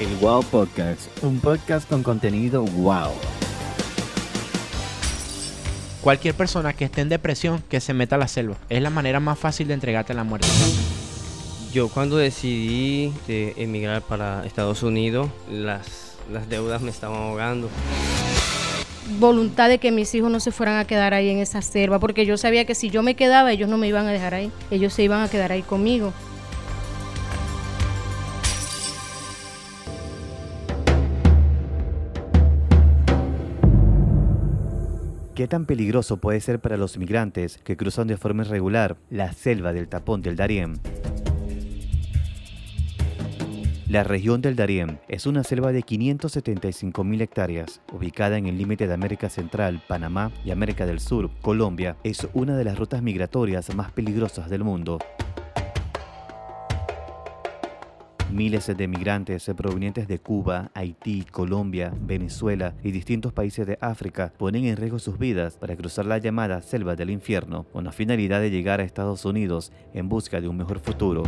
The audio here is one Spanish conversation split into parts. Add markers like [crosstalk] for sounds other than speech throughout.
El Wow Podcast, un podcast con contenido wow. Cualquier persona que esté en depresión, que se meta a la selva. Es la manera más fácil de entregarte a la muerte. Yo cuando decidí de emigrar para Estados Unidos, las, las deudas me estaban ahogando. Voluntad de que mis hijos no se fueran a quedar ahí en esa selva, porque yo sabía que si yo me quedaba, ellos no me iban a dejar ahí, ellos se iban a quedar ahí conmigo. ¿Qué tan peligroso puede ser para los migrantes que cruzan de forma irregular la selva del tapón del Darién? La región del Darién es una selva de 575.000 hectáreas, ubicada en el límite de América Central, Panamá y América del Sur. Colombia es una de las rutas migratorias más peligrosas del mundo. Miles de migrantes provenientes de Cuba, Haití, Colombia, Venezuela y distintos países de África ponen en riesgo sus vidas para cruzar la llamada selva del infierno, con la finalidad de llegar a Estados Unidos en busca de un mejor futuro.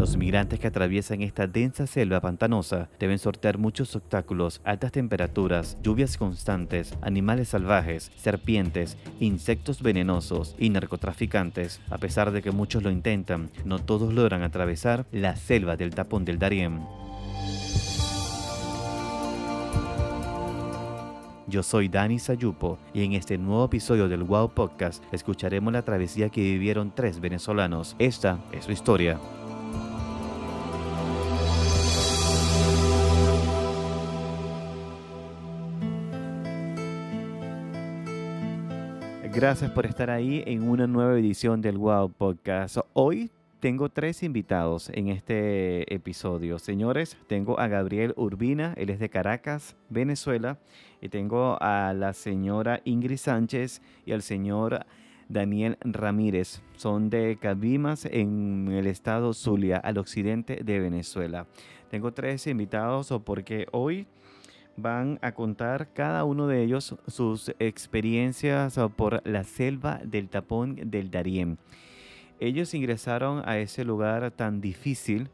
Los migrantes que atraviesan esta densa selva pantanosa deben sortear muchos obstáculos, altas temperaturas, lluvias constantes, animales salvajes, serpientes, insectos venenosos y narcotraficantes. A pesar de que muchos lo intentan, no todos logran atravesar la selva del tapón del Darién. Yo soy Dani Sayupo y en este nuevo episodio del Wow Podcast escucharemos la travesía que vivieron tres venezolanos. Esta es su historia. Gracias por estar ahí en una nueva edición del Wow Podcast. Hoy tengo tres invitados en este episodio. Señores, tengo a Gabriel Urbina, él es de Caracas, Venezuela, y tengo a la señora Ingrid Sánchez y al señor Daniel Ramírez. Son de Cabimas en el estado Zulia, al occidente de Venezuela. Tengo tres invitados porque hoy van a contar cada uno de ellos sus experiencias por la selva del tapón del Darién. Ellos ingresaron a ese lugar tan difícil,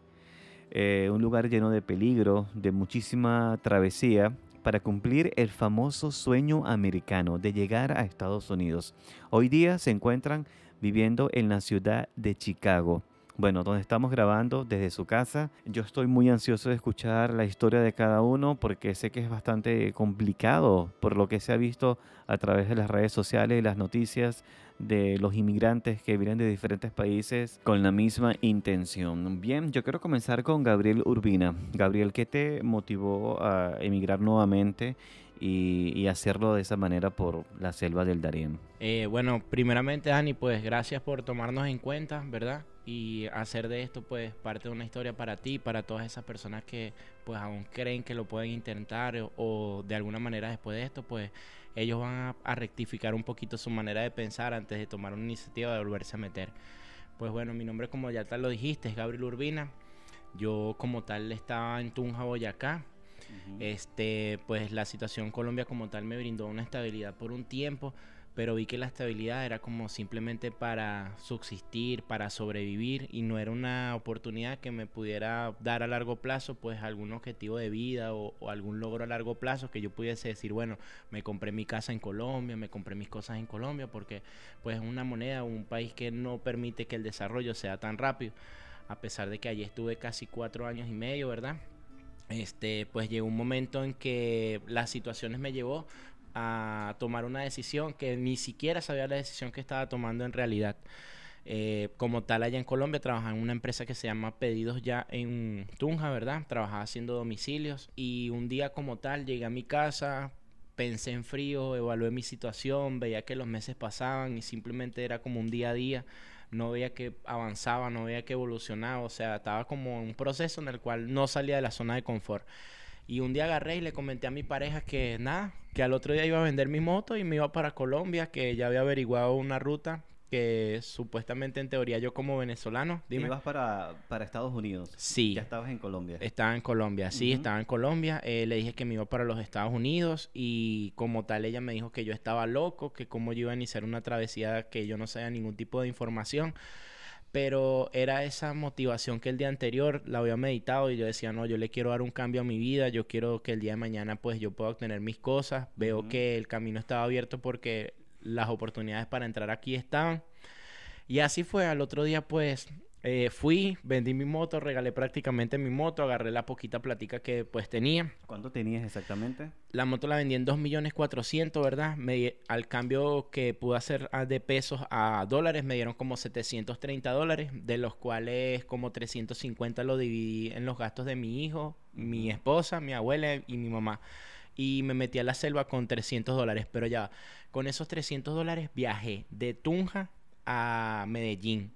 eh, un lugar lleno de peligro, de muchísima travesía, para cumplir el famoso sueño americano de llegar a Estados Unidos. Hoy día se encuentran viviendo en la ciudad de Chicago bueno, donde estamos grabando desde su casa. Yo estoy muy ansioso de escuchar la historia de cada uno porque sé que es bastante complicado por lo que se ha visto a través de las redes sociales y las noticias de los inmigrantes que vienen de diferentes países con la misma intención. Bien, yo quiero comenzar con Gabriel Urbina. Gabriel, ¿qué te motivó a emigrar nuevamente? Y, hacerlo de esa manera por la selva del Darién. Eh, bueno, primeramente, Dani, pues gracias por tomarnos en cuenta, ¿verdad? y hacer de esto pues parte de una historia para ti, para todas esas personas que pues aún creen que lo pueden intentar o, de alguna manera después de esto pues ellos van a, rectificar un poquito su manera de pensar antes de tomar una iniciativa de volverse a meter. Pues bueno, mi nombre como ya tal lo dijiste es Gabriel Urbina. Yo como tal estaba en Tunja, Boyacá. Este, pues la situación en Colombia como tal me brindó una estabilidad por un tiempo pero vi que la estabilidad era como simplemente para subsistir, para sobrevivir y no era una oportunidad que me pudiera dar a largo plazo pues algún objetivo de vida o, algún logro a largo plazo que yo pudiese decir, bueno, me compré mi casa en Colombia, me compré mis cosas en Colombia porque pues es una moneda, un país que no permite que el desarrollo sea tan rápido, a pesar de que allí estuve casi cuatro años y medio, ¿verdad? Este, pues llegó un momento en que las situaciones me llevó a tomar una decisión que ni siquiera sabía la decisión que estaba tomando en realidad. Eh, como tal, allá en Colombia trabajaba en una empresa que se llama Pedidos Ya en Tunja, ¿verdad? Trabajaba haciendo domicilios y un día como tal llegué a mi casa, pensé en frío, evalué mi situación, veía que los meses pasaban y simplemente era como un día a día, no veía que avanzaba, no veía que evolucionaba, o sea, estaba como en un proceso en el cual no salía de la zona de confort. Y un día agarré y le comenté a mi pareja que nada, que al otro día iba a vender mi moto y me iba para Colombia, que ya había averiguado una ruta que supuestamente en teoría yo como venezolano, dime. ¿Ibas para, para Estados Unidos? Sí. ¿Ya estabas en Colombia? Estaba en Colombia, sí, estaba en Colombia. Eh, le dije que me iba para los Estados Unidos y como tal ella me dijo que yo estaba loco, que cómo yo iba a iniciar una travesía que yo no sabía ningún tipo de información. pero era esa motivación que el día anterior la había meditado y yo decía, no, yo le quiero dar un cambio a mi vida, yo quiero que el día de mañana pues yo pueda obtener mis cosas, veo que el camino estaba abierto porque las oportunidades para entrar aquí estaban. Y así fue, al otro día pues eh, fui, vendí mi moto, regalé prácticamente mi moto, agarré la poquita platica que pues tenía. ¿Cuánto tenías exactamente? La moto la vendí en 2.400.000, ¿verdad? Me, al cambio que pude hacer ah, de pesos a dólares me dieron como 730 dólares, de los cuales como 350 lo dividí en los gastos de mi hijo, mi esposa, mi abuela y mi mamá. Y me metí a la selva con 300 dólares, pero ya, con esos 300 dólares viajé de Tunja a Medellín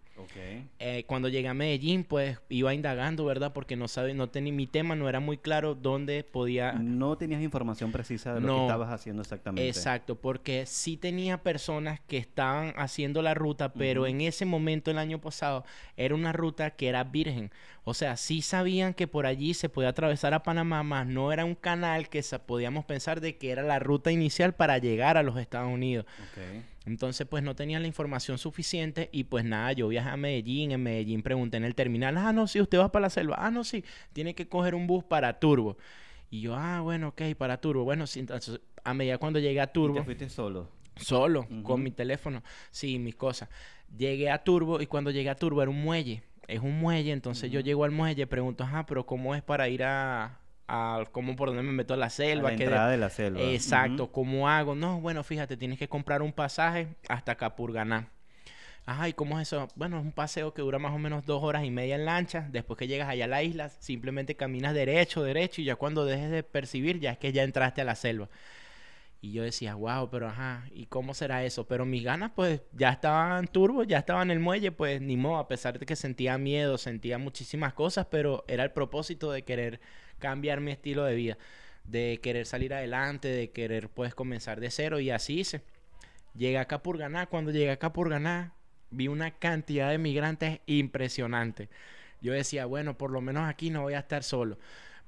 eh, cuando llegué a Medellín, pues iba indagando, ¿verdad? Porque no sabe, no tenía mi tema, no era muy claro dónde podía. No tenías información precisa de lo que estabas haciendo exactamente. Exacto, porque sí tenía personas que estaban haciendo la ruta, pero en ese momento, el año pasado, era una ruta que era virgen. O sea, sí sabían que por allí se podía atravesar a Panamá, más no era un canal que podíamos pensar de que era la ruta inicial para llegar a los Estados Unidos. Entonces, pues no tenía la información suficiente y pues nada, yo viajé a Medellín, en Medellín pregunté en el terminal, ah, no, sí, usted va para la selva, ah, no, sí, tiene que coger un bus para Turbo. Y yo, ah, bueno, ok, para Turbo. Bueno, sí, entonces, a medida cuando llegué a Turbo... ¿Y te fuiste solo? Solo, con mi teléfono, sí, mis cosas. Llegué a Turbo y cuando llegué a Turbo era un muelle, es un muelle, entonces yo llego al muelle, pregunto, ajá, pero ¿cómo es para ir a, cómo por dónde me meto a la selva. la entrada de la selva. Exacto, ¿cómo hago? No, bueno, fíjate, tienes que comprar un pasaje hasta Capurganá. Ajá, ¿y cómo es eso? Bueno, es un paseo que dura más o menos dos horas y media en lancha. Después que llegas allá a la isla, simplemente caminas derecho, derecho, y ya cuando dejes de percibir, ya es que ya entraste a la selva. Y yo decía, wow, pero ajá, ¿y cómo será eso? Pero mis ganas, pues, ya estaban turbo, ya estaban en el muelle, pues, ni modo, a pesar de que sentía miedo, sentía muchísimas cosas, pero era el propósito de querer cambiar mi estilo de vida, de querer salir adelante, de querer pues comenzar de cero y así hice. Llegué acá por ganar, cuando llegué acá por ganar, vi una cantidad de migrantes impresionante. Yo decía, bueno, por lo menos aquí no voy a estar solo.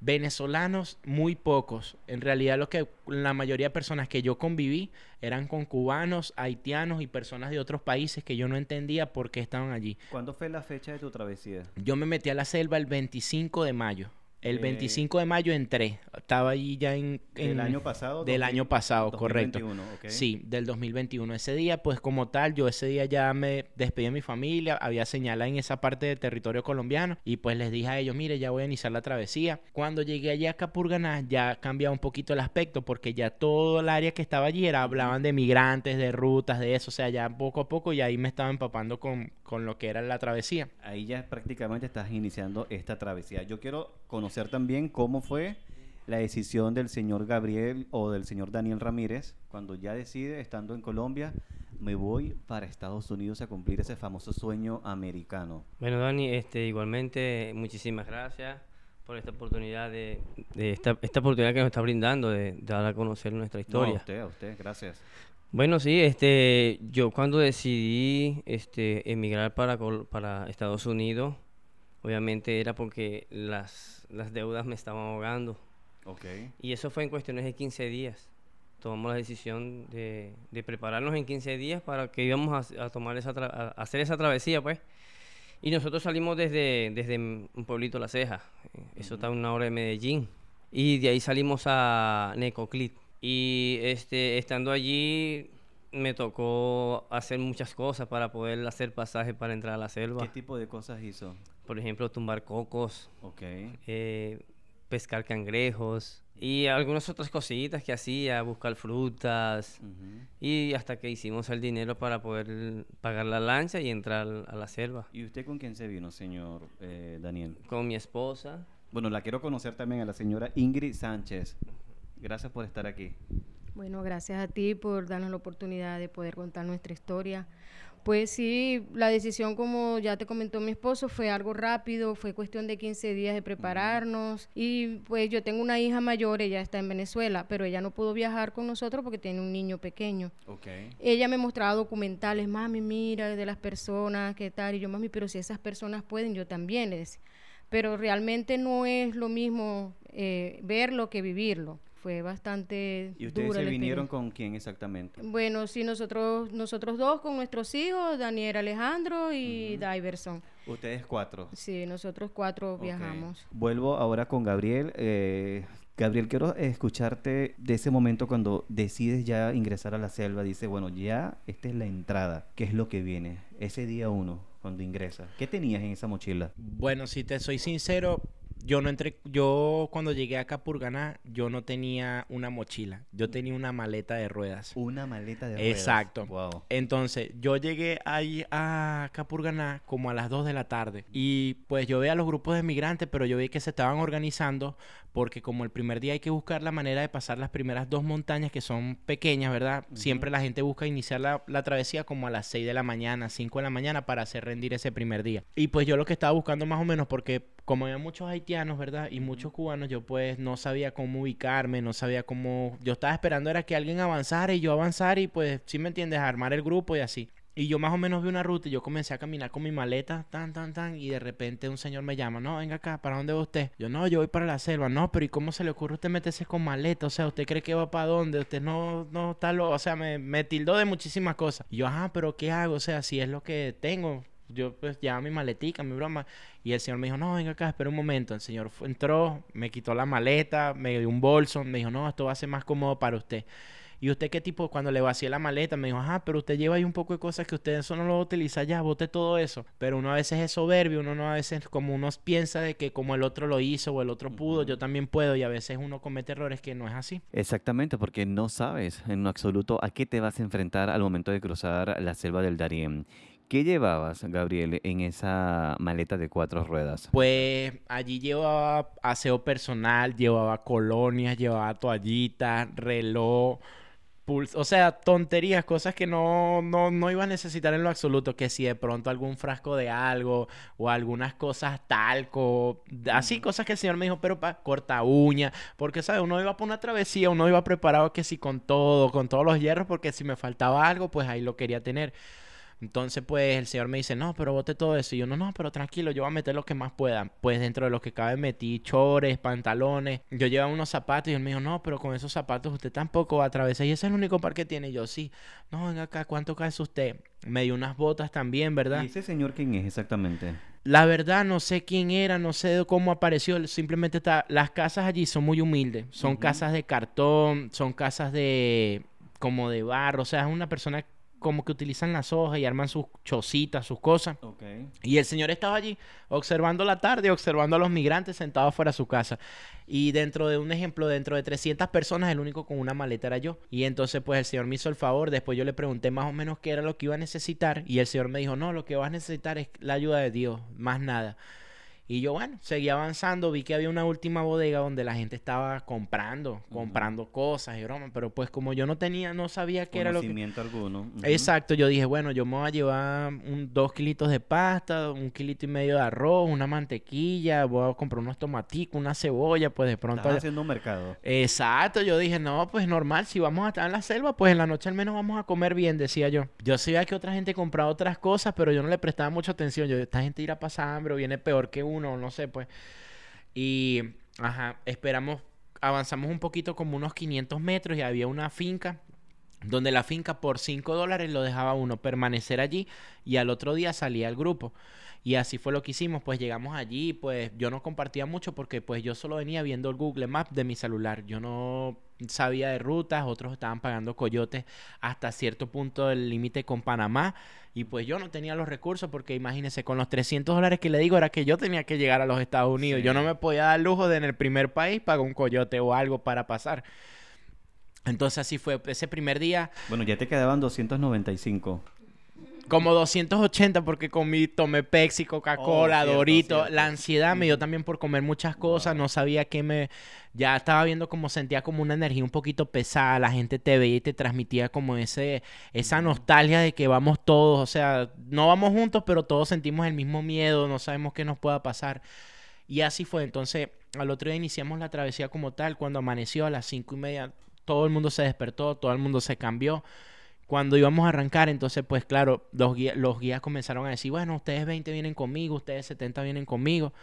Venezolanos, muy pocos. En realidad, lo que la mayoría de personas que yo conviví eran con cubanos, haitianos y personas de otros países que yo no entendía por qué estaban allí. ¿Cuándo fue la fecha de tu travesía? Yo me metí a la selva el 25 de mayo. El 25 de mayo entré. Estaba allí ya en... ¿Del año pasado? Del año pasado, correcto. Sí, del 2021. Ese día, pues como tal, yo ese día ya me despedí de mi familia. Había señalado en esa parte del territorio colombiano. Y pues les dije a ellos, mire, ya voy a iniciar la travesía. Cuando llegué allá a Capurganá, ya cambiaba un poquito el aspecto. Porque ya todo el área que estaba allí era, hablaban de migrantes, de rutas, de eso. O sea, ya poco a poco y ahí me estaba empapando con, con lo que era la travesía. Ahí ya prácticamente estás iniciando esta travesía. Yo quiero conocer también cómo fue la decisión del señor Gabriel o del señor Daniel Ramírez cuando ya decide, estando en Colombia, me voy para Estados Unidos a cumplir ese famoso sueño americano. Bueno, Dani, este, igualmente muchísimas gracias por esta oportunidad de, esta, esta, oportunidad que nos está brindando de, dar a conocer nuestra historia. a usted, a usted, gracias. Bueno, sí, este, yo cuando decidí este, emigrar para, para Estados Unidos, obviamente era porque las, las deudas me estaban ahogando. Okay. Y eso fue en cuestiones de 15 días. Tomamos la decisión de, de prepararnos en 15 días para que íbamos a, tomar esa a hacer esa travesía, pues. Y nosotros salimos desde, desde un pueblito La Ceja. Eso está a una hora de Medellín. Y de ahí salimos a Necoclit. Y este, estando allí, me tocó hacer muchas cosas para poder hacer pasaje para entrar a la selva. ¿Qué tipo de cosas hizo? Por ejemplo, tumbar cocos. Eh, pescar cangrejos y algunas otras cositas que hacía, buscar frutas y hasta que hicimos el dinero para poder pagar la lancha y entrar a la selva. ¿Y usted con quién se vino, señor eh, Daniel? Con mi esposa. Bueno, la quiero conocer también a la señora Ingrid Sánchez. Gracias por estar aquí. Bueno, gracias a ti por darnos la oportunidad de poder contar nuestra historia. Pues sí, la decisión, como ya te comentó mi esposo, fue algo rápido, fue cuestión de 15 días de prepararnos. Y pues yo tengo una hija mayor, ella está en Venezuela, pero ella no pudo viajar con nosotros porque tiene un niño pequeño. Okay. Ella me mostraba documentales, mami, mira, de las personas, qué tal. Y yo, mami, pero si esas personas pueden, yo también, le decía. Pero realmente no es lo mismo eh, verlo que vivirlo fue bastante ¿Y ustedes dura se vinieron con quién exactamente? Bueno, sí, nosotros, nosotros dos con nuestros hijos, Daniel Alejandro y Diverson. Ustedes cuatro. Sí, nosotros cuatro viajamos. Vuelvo ahora con Gabriel. Eh, Gabriel, quiero escucharte de ese momento cuando decides ya ingresar a la selva. Dice, bueno, ya esta es la entrada. ¿Qué es lo que viene? Ese día uno, cuando ingresas. ¿Qué tenías en esa mochila? Bueno, si te soy sincero, yo no entré, yo cuando llegué a Capurganá, yo no tenía una mochila, yo tenía una maleta de ruedas. Una maleta de ruedas. Exacto. Wow. Entonces, yo llegué ahí a Capurganá como a las 2 de la tarde. Y pues yo veía a los grupos de migrantes, pero yo vi que se estaban organizando porque como el primer día hay que buscar la manera de pasar las primeras dos montañas que son pequeñas, ¿verdad? Siempre la gente busca iniciar la, la travesía como a las 6 de la mañana, 5 de la mañana para hacer rendir ese primer día. Y pues yo lo que estaba buscando más o menos porque como había muchos haitianos, ¿verdad? Y muchos cubanos, yo pues no sabía cómo ubicarme, no sabía cómo... Yo estaba esperando era que alguien avanzara y yo avanzar y pues, si me entiendes, armar el grupo y así. Y yo más o menos vi una ruta y yo comencé a caminar con mi maleta, tan, tan, tan, y de repente un señor me llama, no, venga acá, ¿para dónde va usted? Yo, no, yo voy para la selva, no, pero ¿y cómo se le ocurre a usted meterse con maleta? O sea, ¿usted cree que va para dónde? Usted no, no está lo, o sea, me, me tildó de muchísimas cosas. Y yo, ajá, pero ¿qué hago? O sea, si es lo que tengo, yo pues ya mi maletica, mi broma. Y el señor me dijo, no, venga acá, espera un momento. El señor fue- entró, me quitó la maleta, me dio un bolso, me dijo, no, esto va a ser más cómodo para usted. ¿Y usted qué tipo? Cuando le vacié la maleta, me dijo, ajá, pero usted lleva ahí un poco de cosas que usted eso no lo utiliza ya, bote todo eso. Pero uno a veces es soberbio, uno no a veces como uno piensa de que como el otro lo hizo o el otro pudo, yo también puedo y a veces uno comete errores que no es así. Exactamente, porque no sabes en absoluto a qué te vas a enfrentar al momento de cruzar la selva del Darién. ¿Qué llevabas, Gabriel, en esa maleta de cuatro ruedas? Pues allí llevaba aseo personal, llevaba colonias, llevaba toallitas, reloj, puls- o sea, tonterías, cosas que no, no, no iba a necesitar en lo absoluto, que si de pronto algún frasco de algo o algunas cosas talco, así cosas que el señor me dijo, pero para corta uña, porque sabes, uno iba por una travesía, uno iba preparado que si con todo, con todos los hierros, porque si me faltaba algo, pues ahí lo quería tener. Entonces, pues el señor me dice, no, pero bote todo eso. Y yo, no, no, pero tranquilo, yo voy a meter lo que más pueda. Pues dentro de lo que cabe metí chores, pantalones. Yo llevaba unos zapatos y él me dijo, no, pero con esos zapatos usted tampoco va a atravesar. Y ese es el único par que tiene. Y yo, sí. No, venga acá, ¿cuánto cae usted? Me dio unas botas también, ¿verdad? ¿Y ese señor quién es exactamente? La verdad, no sé quién era, no sé cómo apareció. Simplemente está. Las casas allí son muy humildes. Son casas de cartón, son casas de. como de barro. O sea, es una persona como que utilizan las hojas y arman sus chocitas, sus cosas. Y el señor estaba allí observando la tarde, observando a los migrantes sentados fuera de su casa. Y dentro de un ejemplo, dentro de 300 personas, el único con una maleta era yo. Y entonces, pues el señor me hizo el favor. Después yo le pregunté más o menos qué era lo que iba a necesitar. Y el señor me dijo: No, lo que vas a necesitar es la ayuda de Dios, más nada. Y yo, bueno, seguí avanzando, vi que había una última bodega donde la gente estaba comprando, comprando cosas y bromas, pero pues como yo no tenía, no sabía qué era lo que... Conocimiento alguno. Exacto, yo dije, bueno, yo me voy a llevar un, dos kilitos de pasta, un kilito y medio de arroz, una mantequilla, voy a comprar unos tomaticos, una cebolla, pues de pronto... Estás haciendo un mercado. Exacto, yo dije, no, pues normal, si vamos a estar en la selva, pues en la noche al menos vamos a comer bien, decía yo. Yo sabía que otra gente compraba otras cosas, pero yo no le prestaba mucha atención. Yo, esta gente irá a pasar hambre o viene peor que uno, no sé, pues. Y, ajá, esperamos, avanzamos un poquito como unos 500 metros y había una finca donde la finca por 5 dólares lo dejaba uno permanecer allí y al otro día salía el grupo. Y así fue lo que hicimos, pues llegamos allí, pues yo no compartía mucho porque pues yo solo venía viendo el Google Maps de mi celular. Yo no sabía de rutas, otros estaban pagando coyotes hasta cierto punto del límite con Panamá y pues yo no tenía los recursos porque imagínense, con los 300 dólares que le digo era que yo tenía que llegar a los Estados Unidos. Sí. Yo no me podía dar lujo de en el primer país pagar un coyote o algo para pasar. Entonces así fue, ese primer día Bueno, ya te quedaban 295. Como 280 porque comí, tomé Pepsi, Coca-Cola, Oh, Dorito. La ansiedad me dio también por comer muchas cosas. No sabía qué me... Ya estaba viendo como sentía como una energía un poquito pesada. La gente te veía y te transmitía como ese esa nostalgia de que vamos todos. O sea, no vamos juntos, pero todos sentimos el mismo miedo. No sabemos qué nos pueda pasar. Y así fue. Entonces, al otro día iniciamos la travesía como tal. Cuando amaneció a las cinco y media, todo el mundo se despertó, todo el mundo se cambió. Cuando íbamos a arrancar, entonces, pues claro, los guías, los guías comenzaron a decir, bueno, ustedes 20 vienen conmigo, ustedes 70 vienen conmigo.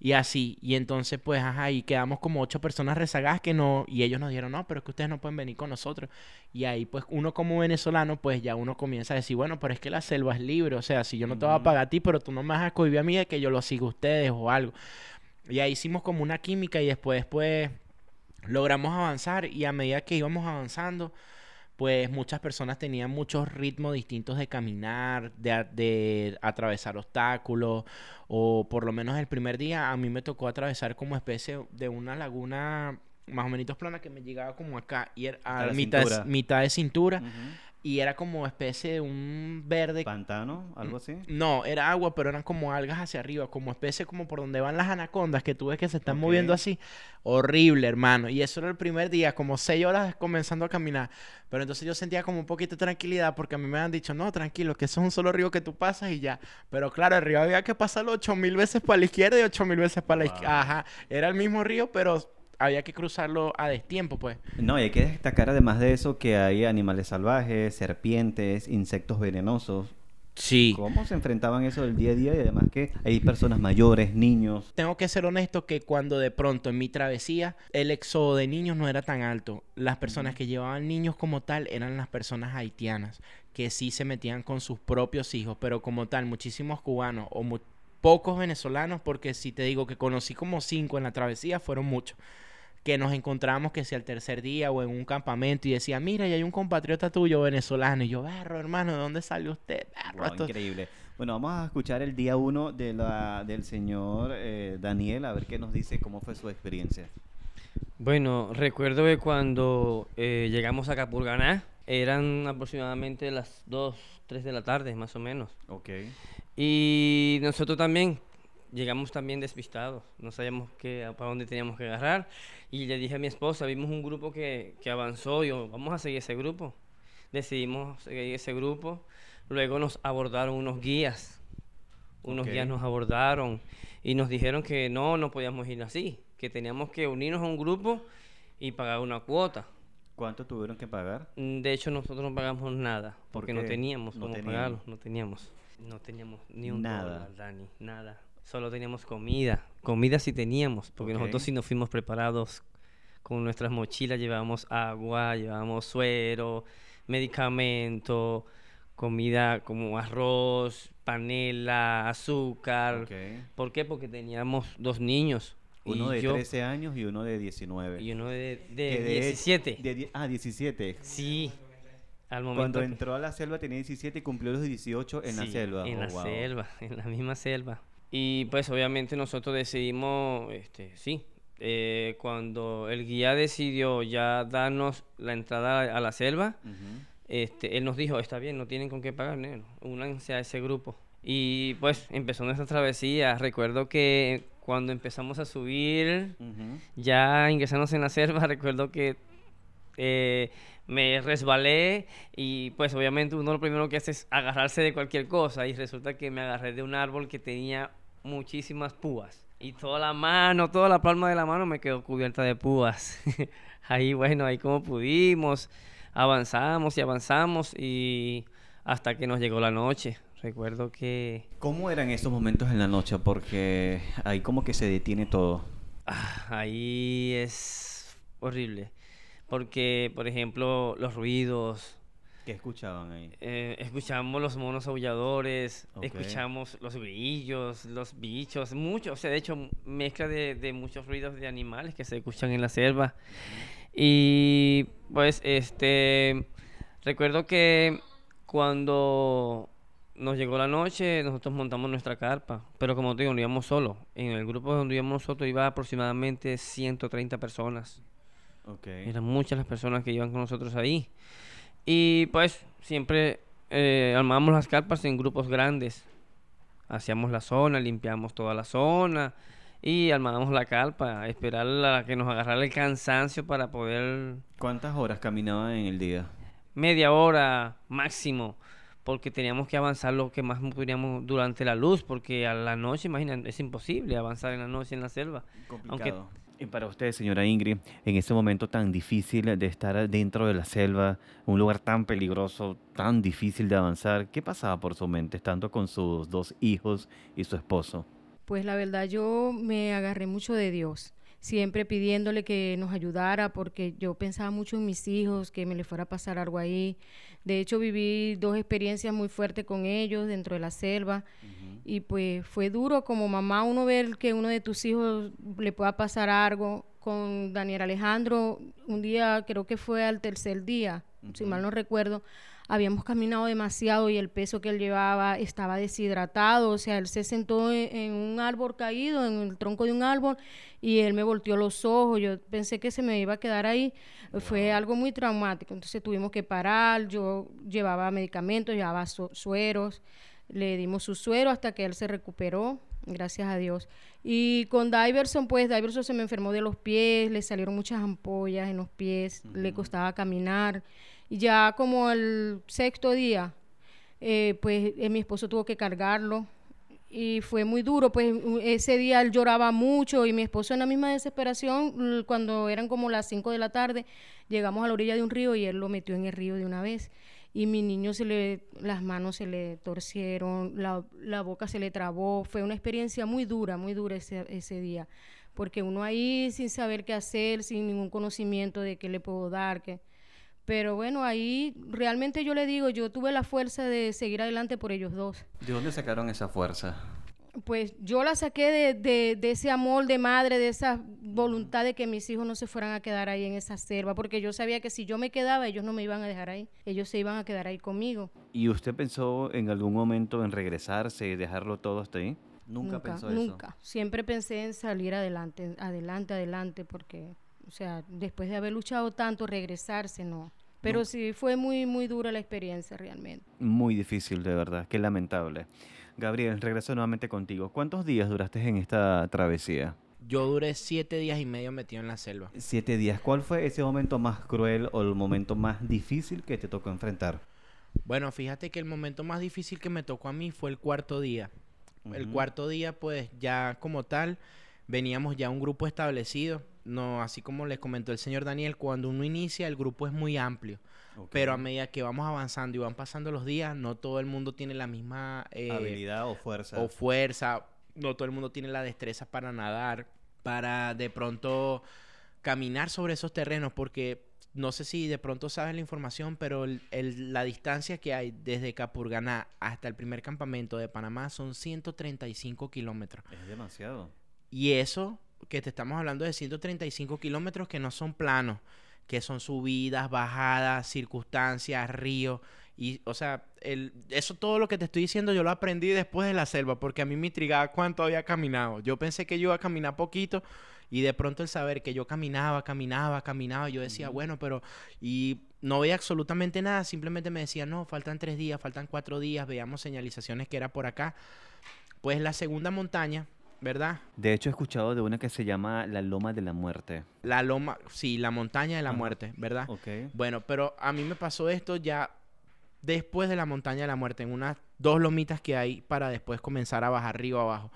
Y así, y entonces pues, ajá, y quedamos como ocho personas rezagadas que no, y ellos nos dijeron, no, pero es que ustedes no pueden venir con nosotros. Y ahí pues uno como venezolano, pues ya uno comienza a decir, bueno, pero es que la selva es libre, o sea, si yo no te voy a pagar a ti, pero tú no me vas a cohibir a mí de que yo lo siga a ustedes o algo. Y ahí hicimos como una química y después pues logramos avanzar y a medida que íbamos avanzando, pues muchas personas tenían muchos ritmos distintos de caminar, de, de, atravesar obstáculos, o por lo menos el primer día a mí me tocó atravesar como especie de una laguna más o menos plana que me llegaba como acá y era a mitad, mitad de cintura y era como especie de un verde. ¿Pantano? ¿Algo así? No, era agua, pero eran como algas hacia arriba, como especie como por donde van las anacondas que tú ves que se están moviendo así. Horrible, hermano. Y eso era el primer día, como seis horas comenzando a caminar. Pero entonces yo sentía como un poquito de tranquilidad porque a mí me han dicho, no, tranquilo, que eso es un solo río que tú pasas y ya. Pero claro, el río había que pasarlo ocho mil veces para la izquierda y ocho mil veces para la izquierda. Ajá, era el mismo río, pero había que cruzarlo a destiempo, pues. No, y hay que destacar además de eso que hay animales salvajes, serpientes, insectos venenosos. Sí. ¿Cómo se enfrentaban eso del día a día? Y además que hay personas mayores, niños. Tengo que ser honesto que cuando de pronto en mi travesía el éxodo de niños no era tan alto. Las personas que llevaban niños como tal eran las personas haitianas, que sí se metían con sus propios hijos, pero como tal muchísimos cubanos o pocos venezolanos, porque si te digo que conocí como cinco en la travesía, fueron muchos que nos encontramos que sea el tercer día o en un campamento y decía, mira, y hay un compatriota tuyo venezolano. Y yo, berro, hermano, ¿de dónde salió usted? Increíble. Bueno, vamos a escuchar el día uno de la, del señor eh, Daniel, a ver qué nos dice, cómo fue su experiencia. Bueno, recuerdo que cuando eh, llegamos a Capurganá, eran aproximadamente las 2, 3 de la tarde, más o menos. Ok. Y nosotros también llegamos también despistados, no sabíamos qué, para dónde teníamos que agarrar. Y le dije a mi esposa, vimos un grupo que, que avanzó, y yo, vamos a seguir ese grupo. Decidimos seguir ese grupo. Luego nos abordaron unos guías. Unos guías nos abordaron y nos dijeron que no, no podíamos ir así, que teníamos que unirnos a un grupo y pagar una cuota. ¿Cuánto tuvieron que pagar? Mm, de hecho, nosotros no pagamos nada, porque no teníamos no cómo pagarlo, no teníamos. No teníamos ni un nada. Dani, nada solo teníamos comida. Comida sí teníamos, porque nosotros sí nos fuimos preparados con nuestras mochilas, llevábamos agua, llevábamos suero, medicamento, comida como arroz, panela, azúcar. ¿Por qué? Porque teníamos dos niños. Uno de 13 años y uno de 19. Y uno de, 17. ah, 17. Sí. Al momento Cuando entró a la selva tenía 17 y cumplió los 18 en la selva. En la oh, selva, en la misma selva. Y pues obviamente nosotros decidimos, este, sí, eh, cuando el guía decidió ya darnos la entrada a la selva, este, él nos dijo, está bien, no tienen con qué pagar, únanse a ese grupo. Y pues empezó nuestra travesía. Recuerdo que cuando empezamos a subir, ya ingresamos en la selva, [laughs] recuerdo que eh, me resbalé y pues obviamente uno lo primero que hace es agarrarse de cualquier cosa y resulta que me agarré de un árbol que tenía muchísimas púas. Y toda la mano, toda la palma de la mano me quedó cubierta de púas. [laughs] ahí, bueno, ahí como pudimos, avanzamos y avanzamos y hasta que nos llegó la noche. Recuerdo que... ¿Cómo eran esos momentos en la noche? Porque ahí como que se detiene todo. Ah, ahí es horrible. Porque, por ejemplo, los ruidos, ¿Qué escuchaban ahí? Eh, escuchamos los monos aulladores, escuchamos los grillos, los bichos, mucho, o sea, de hecho, mezcla de, muchos ruidos de animales que se escuchan en la selva. Y pues, este, recuerdo que cuando nos llegó la noche, nosotros montamos nuestra carpa, pero como te digo, no íbamos solo. En el grupo donde íbamos nosotros iba aproximadamente 130 personas. Okay. Eran muchas las personas que iban con nosotros ahí. Y pues siempre eh, armábamos las carpas en grupos grandes. Hacíamos la zona, limpiamos toda la zona y armábamos la carpa, esperar a que nos agarrara el cansancio para poder... ¿Cuántas horas caminaban en el día? Media hora máximo, porque teníamos que avanzar lo que más pudiéramos durante la luz, porque a la noche, imagínate, es imposible avanzar en la noche en la selva. Complicado. Y para usted, señora Ingrid, en ese momento tan difícil de estar dentro de la selva, un lugar tan peligroso, tan difícil de avanzar, ¿qué pasaba por su mente estando con sus dos hijos y su esposo? Pues la verdad yo me agarré mucho de Dios, siempre pidiéndole que nos ayudara porque yo pensaba mucho en mis hijos, que me les fuera a pasar algo ahí. De hecho viví dos experiencias muy fuertes con ellos dentro de la selva y pues fue duro como mamá uno ver que uno de tus hijos le pueda pasar algo. Con Daniel Alejandro, un día creo que fue al tercer día, si mal no recuerdo, habíamos caminado demasiado y el peso que él llevaba estaba deshidratado, o sea, él se sentó en, un árbol caído, en el tronco de un árbol, y él me volteó los ojos, yo pensé que se me iba a quedar ahí, fue algo muy traumático, entonces tuvimos que parar, yo llevaba medicamentos, llevaba sueros, le dimos su suero hasta que él se recuperó, gracias a Dios. Y con Diverson, pues Diverson se me enfermó de los pies, le salieron muchas ampollas en los pies, le costaba caminar. Y ya como el sexto día, eh, pues eh, mi esposo tuvo que cargarlo y fue muy duro, pues ese día él lloraba mucho y mi esposo en la misma desesperación, cuando eran como las 5 de la tarde, llegamos a la orilla de un río y él lo metió en el río de una vez y mi niño se le, las manos se le torcieron, la, la boca se le trabó, fue una experiencia muy dura, muy dura ese, ese día, porque uno ahí sin saber qué hacer, sin ningún conocimiento de qué le puedo dar, que pero bueno, ahí realmente yo le digo, yo tuve la fuerza de seguir adelante por ellos dos. ¿De dónde sacaron esa fuerza? Pues yo la saqué de, de, de, ese amor de madre, de esa voluntad de que mis hijos no se fueran a quedar ahí en esa selva, porque yo sabía que si yo me quedaba, ellos no me iban a dejar ahí, ellos se iban a quedar ahí conmigo. ¿Y usted pensó en algún momento en regresarse y dejarlo todo hasta ahí? Nunca, nunca pensó eso. Nunca. Siempre pensé en salir adelante, adelante, adelante, porque, o sea, después de haber luchado tanto, regresarse no. Pero sí, fue muy, muy dura la experiencia realmente. Muy difícil, de verdad, qué lamentable. Gabriel, regreso nuevamente contigo. ¿Cuántos días duraste en esta travesía? Yo duré siete días y medio metido en la selva. Siete días. ¿Cuál fue ese momento más cruel o el momento más difícil que te tocó enfrentar? Bueno, fíjate que el momento más difícil que me tocó a mí fue el cuarto día. El cuarto día, pues ya como tal, veníamos ya un grupo establecido no, así como les comentó el señor Daniel, cuando uno inicia el grupo es muy amplio. Pero a medida que vamos avanzando y van pasando los días, no todo el mundo tiene la misma eh, habilidad o fuerza. O fuerza. No todo el mundo tiene la destreza para nadar, para de pronto caminar sobre esos terrenos, porque no sé si de pronto sabes la información, pero la distancia que hay desde Capurganá hasta el primer campamento de Panamá son 135 kilómetros. Es demasiado. Y eso que te estamos hablando de 135 kilómetros que no son planos, que son subidas, bajadas, circunstancias, ríos. Y, o sea, el, eso todo lo que te estoy diciendo yo lo aprendí después de la selva, porque a mí me intrigaba cuánto había caminado. Yo pensé que yo iba a caminar poquito y de pronto el saber que yo caminaba, caminaba, caminaba, yo decía, bueno, pero... Y no veía absolutamente nada, simplemente me decía, no, faltan tres días, faltan cuatro días, veíamos señalizaciones que era por acá. Pues la segunda montaña, ¿verdad? De hecho, he escuchado de una que se llama la Loma de la Muerte. La Loma, sí, la Montaña de la Muerte, ¿verdad? Ok. Bueno, pero a mí me pasó esto ya después de la Montaña de la Muerte, en unas dos lomitas que hay para después comenzar a bajar río abajo.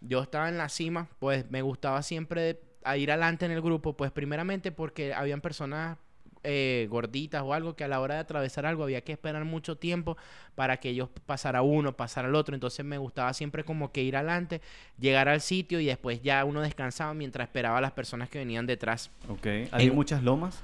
Yo estaba en la cima, pues me gustaba siempre ir adelante en el grupo, pues primeramente porque habían personas eh, gorditas o algo que a la hora de atravesar algo había que esperar mucho tiempo para que ellos pasara uno, pasara el otro. Entonces me gustaba siempre como que ir adelante, llegar al sitio y después ya uno descansaba mientras esperaba a las personas que venían detrás. Ok. ¿Hay muchas lomas?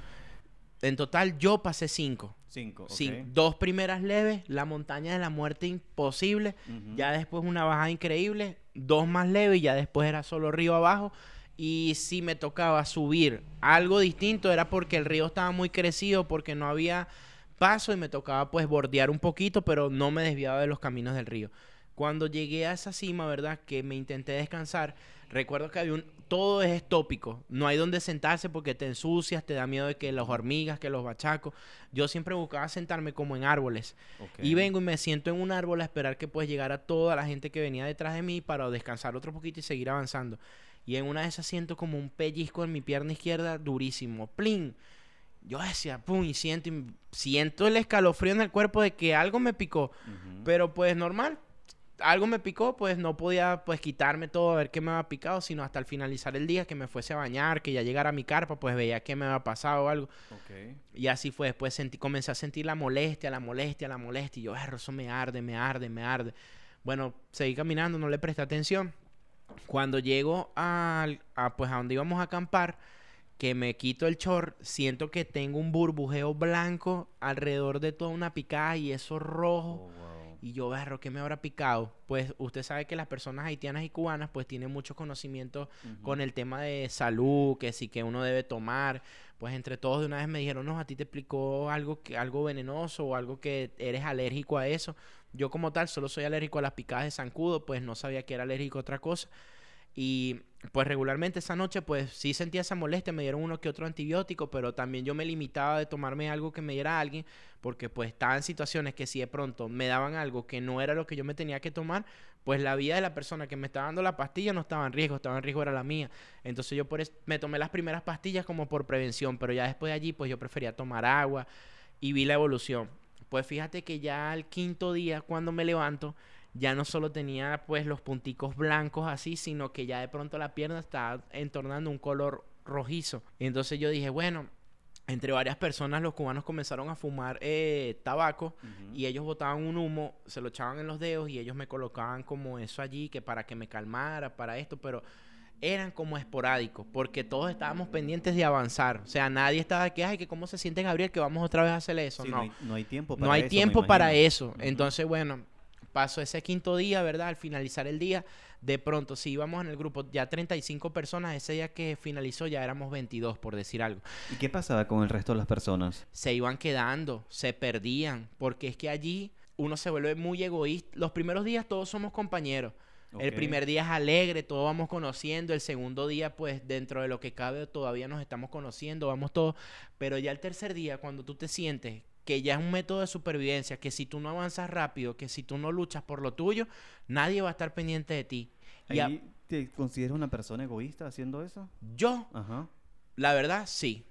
En total yo pasé cinco. Cinco. Sí, dos primeras leves, la montaña de la muerte imposible, ya después una bajada increíble, dos más leves y ya después era solo río abajo y si me tocaba subir algo distinto era porque el río estaba muy crecido, porque no había paso y me tocaba pues bordear un poquito, pero no me desviaba de los caminos del río. Cuando llegué a esa cima, ¿verdad? Que me intenté descansar, recuerdo que había un... Todo es tópico, no hay donde sentarse porque te ensucias, te da miedo de que las hormigas, que los bachacos. Yo siempre buscaba sentarme como en árboles. Y vengo y me siento en un árbol a esperar que pues llegara toda la gente que venía detrás de mí para descansar otro poquito y seguir avanzando. Y en una de esas siento como un pellizco en mi pierna izquierda durísimo. ¡Plin! Yo decía, pum, y siento, siento el escalofrío en el cuerpo de que algo me picó. Pero pues normal. Algo me picó, pues no podía pues quitarme todo a ver qué me había picado, sino hasta al finalizar el día que me fuese a bañar, que ya llegara a mi carpa, pues veía qué me había pasado o algo. Y así fue, después sentí, comencé a sentir la molestia, la molestia, la molestia. Y yo, eso me arde, me arde, me arde. Bueno, seguí caminando, no le presté atención. Cuando llego al- a, pues a donde íbamos a acampar, que me quito el short, siento que tengo un burbujeo blanco alrededor de toda una picada y eso rojo. Y yo, berro, ¿qué me habrá picado? Pues usted sabe que las personas haitianas y cubanas pues tienen mucho conocimiento con el tema de salud, que sí que uno debe tomar. Pues entre todos de una vez me dijeron, no, a ti te explicó algo, que, algo venenoso o algo que eres alérgico a eso. Yo como tal solo soy alérgico a las picadas de zancudo, pues no sabía que era alérgico a otra cosa. Y pues regularmente esa noche pues sí sentía esa molestia, me dieron uno que otro antibiótico, pero también yo me limitaba de tomarme algo que me diera alguien, porque pues estaba en situaciones que si de pronto me daban algo que no era lo que yo me tenía que tomar, pues la vida de la persona que me estaba dando la pastilla no estaba en riesgo, estaba en riesgo era la mía. Entonces yo por eso me tomé las primeras pastillas como por prevención, pero ya después de allí pues yo prefería tomar agua y vi la evolución. Pues fíjate que ya al quinto día cuando me levanto, ya no solo tenía pues los punticos blancos así, sino que ya de pronto la pierna estaba entornando un color rojizo. Y entonces yo dije, bueno, entre varias personas los cubanos comenzaron a fumar eh, tabaco y ellos botaban un humo, se lo echaban en los dedos y ellos me colocaban como eso allí, que para que me calmara, para esto, pero eran como esporádicos, porque todos estábamos pendientes de avanzar. O sea, nadie estaba que, ay, que cómo se siente Gabriel, que vamos otra vez a hacerle eso. Sí, no, no, hay, no hay tiempo para no hay eso, tiempo para eso. Entonces, bueno, pasó ese quinto día, ¿verdad? Al finalizar el día, de pronto, si íbamos en el grupo ya 35 personas, ese día que finalizó ya éramos 22, por decir algo. ¿Y qué pasaba con el resto de las personas? Se iban quedando, se perdían, porque es que allí uno se vuelve muy egoísta. Los primeros días todos somos compañeros. El primer día es alegre, todos vamos conociendo. El segundo día, pues dentro de lo que cabe, todavía nos estamos conociendo, vamos todos. Pero ya el tercer día, cuando tú te sientes que ya es un método de supervivencia, que si tú no avanzas rápido, que si tú no luchas por lo tuyo, nadie va a estar pendiente de ti. A- ¿Ahí te consideras una persona egoísta haciendo eso? yo, Ajá. la verdad, sí.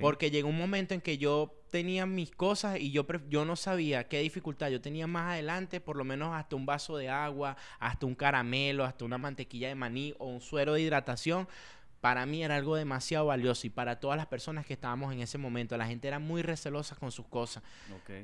Porque llegó un momento en que yo tenía mis cosas y yo, pref- yo no sabía qué dificultad yo tenía más adelante, por lo menos hasta un vaso de agua, hasta un caramelo, hasta una mantequilla de maní o un suero de hidratación. Para mí era algo demasiado valioso y para todas las personas que estábamos en ese momento. La gente era muy recelosa con sus cosas.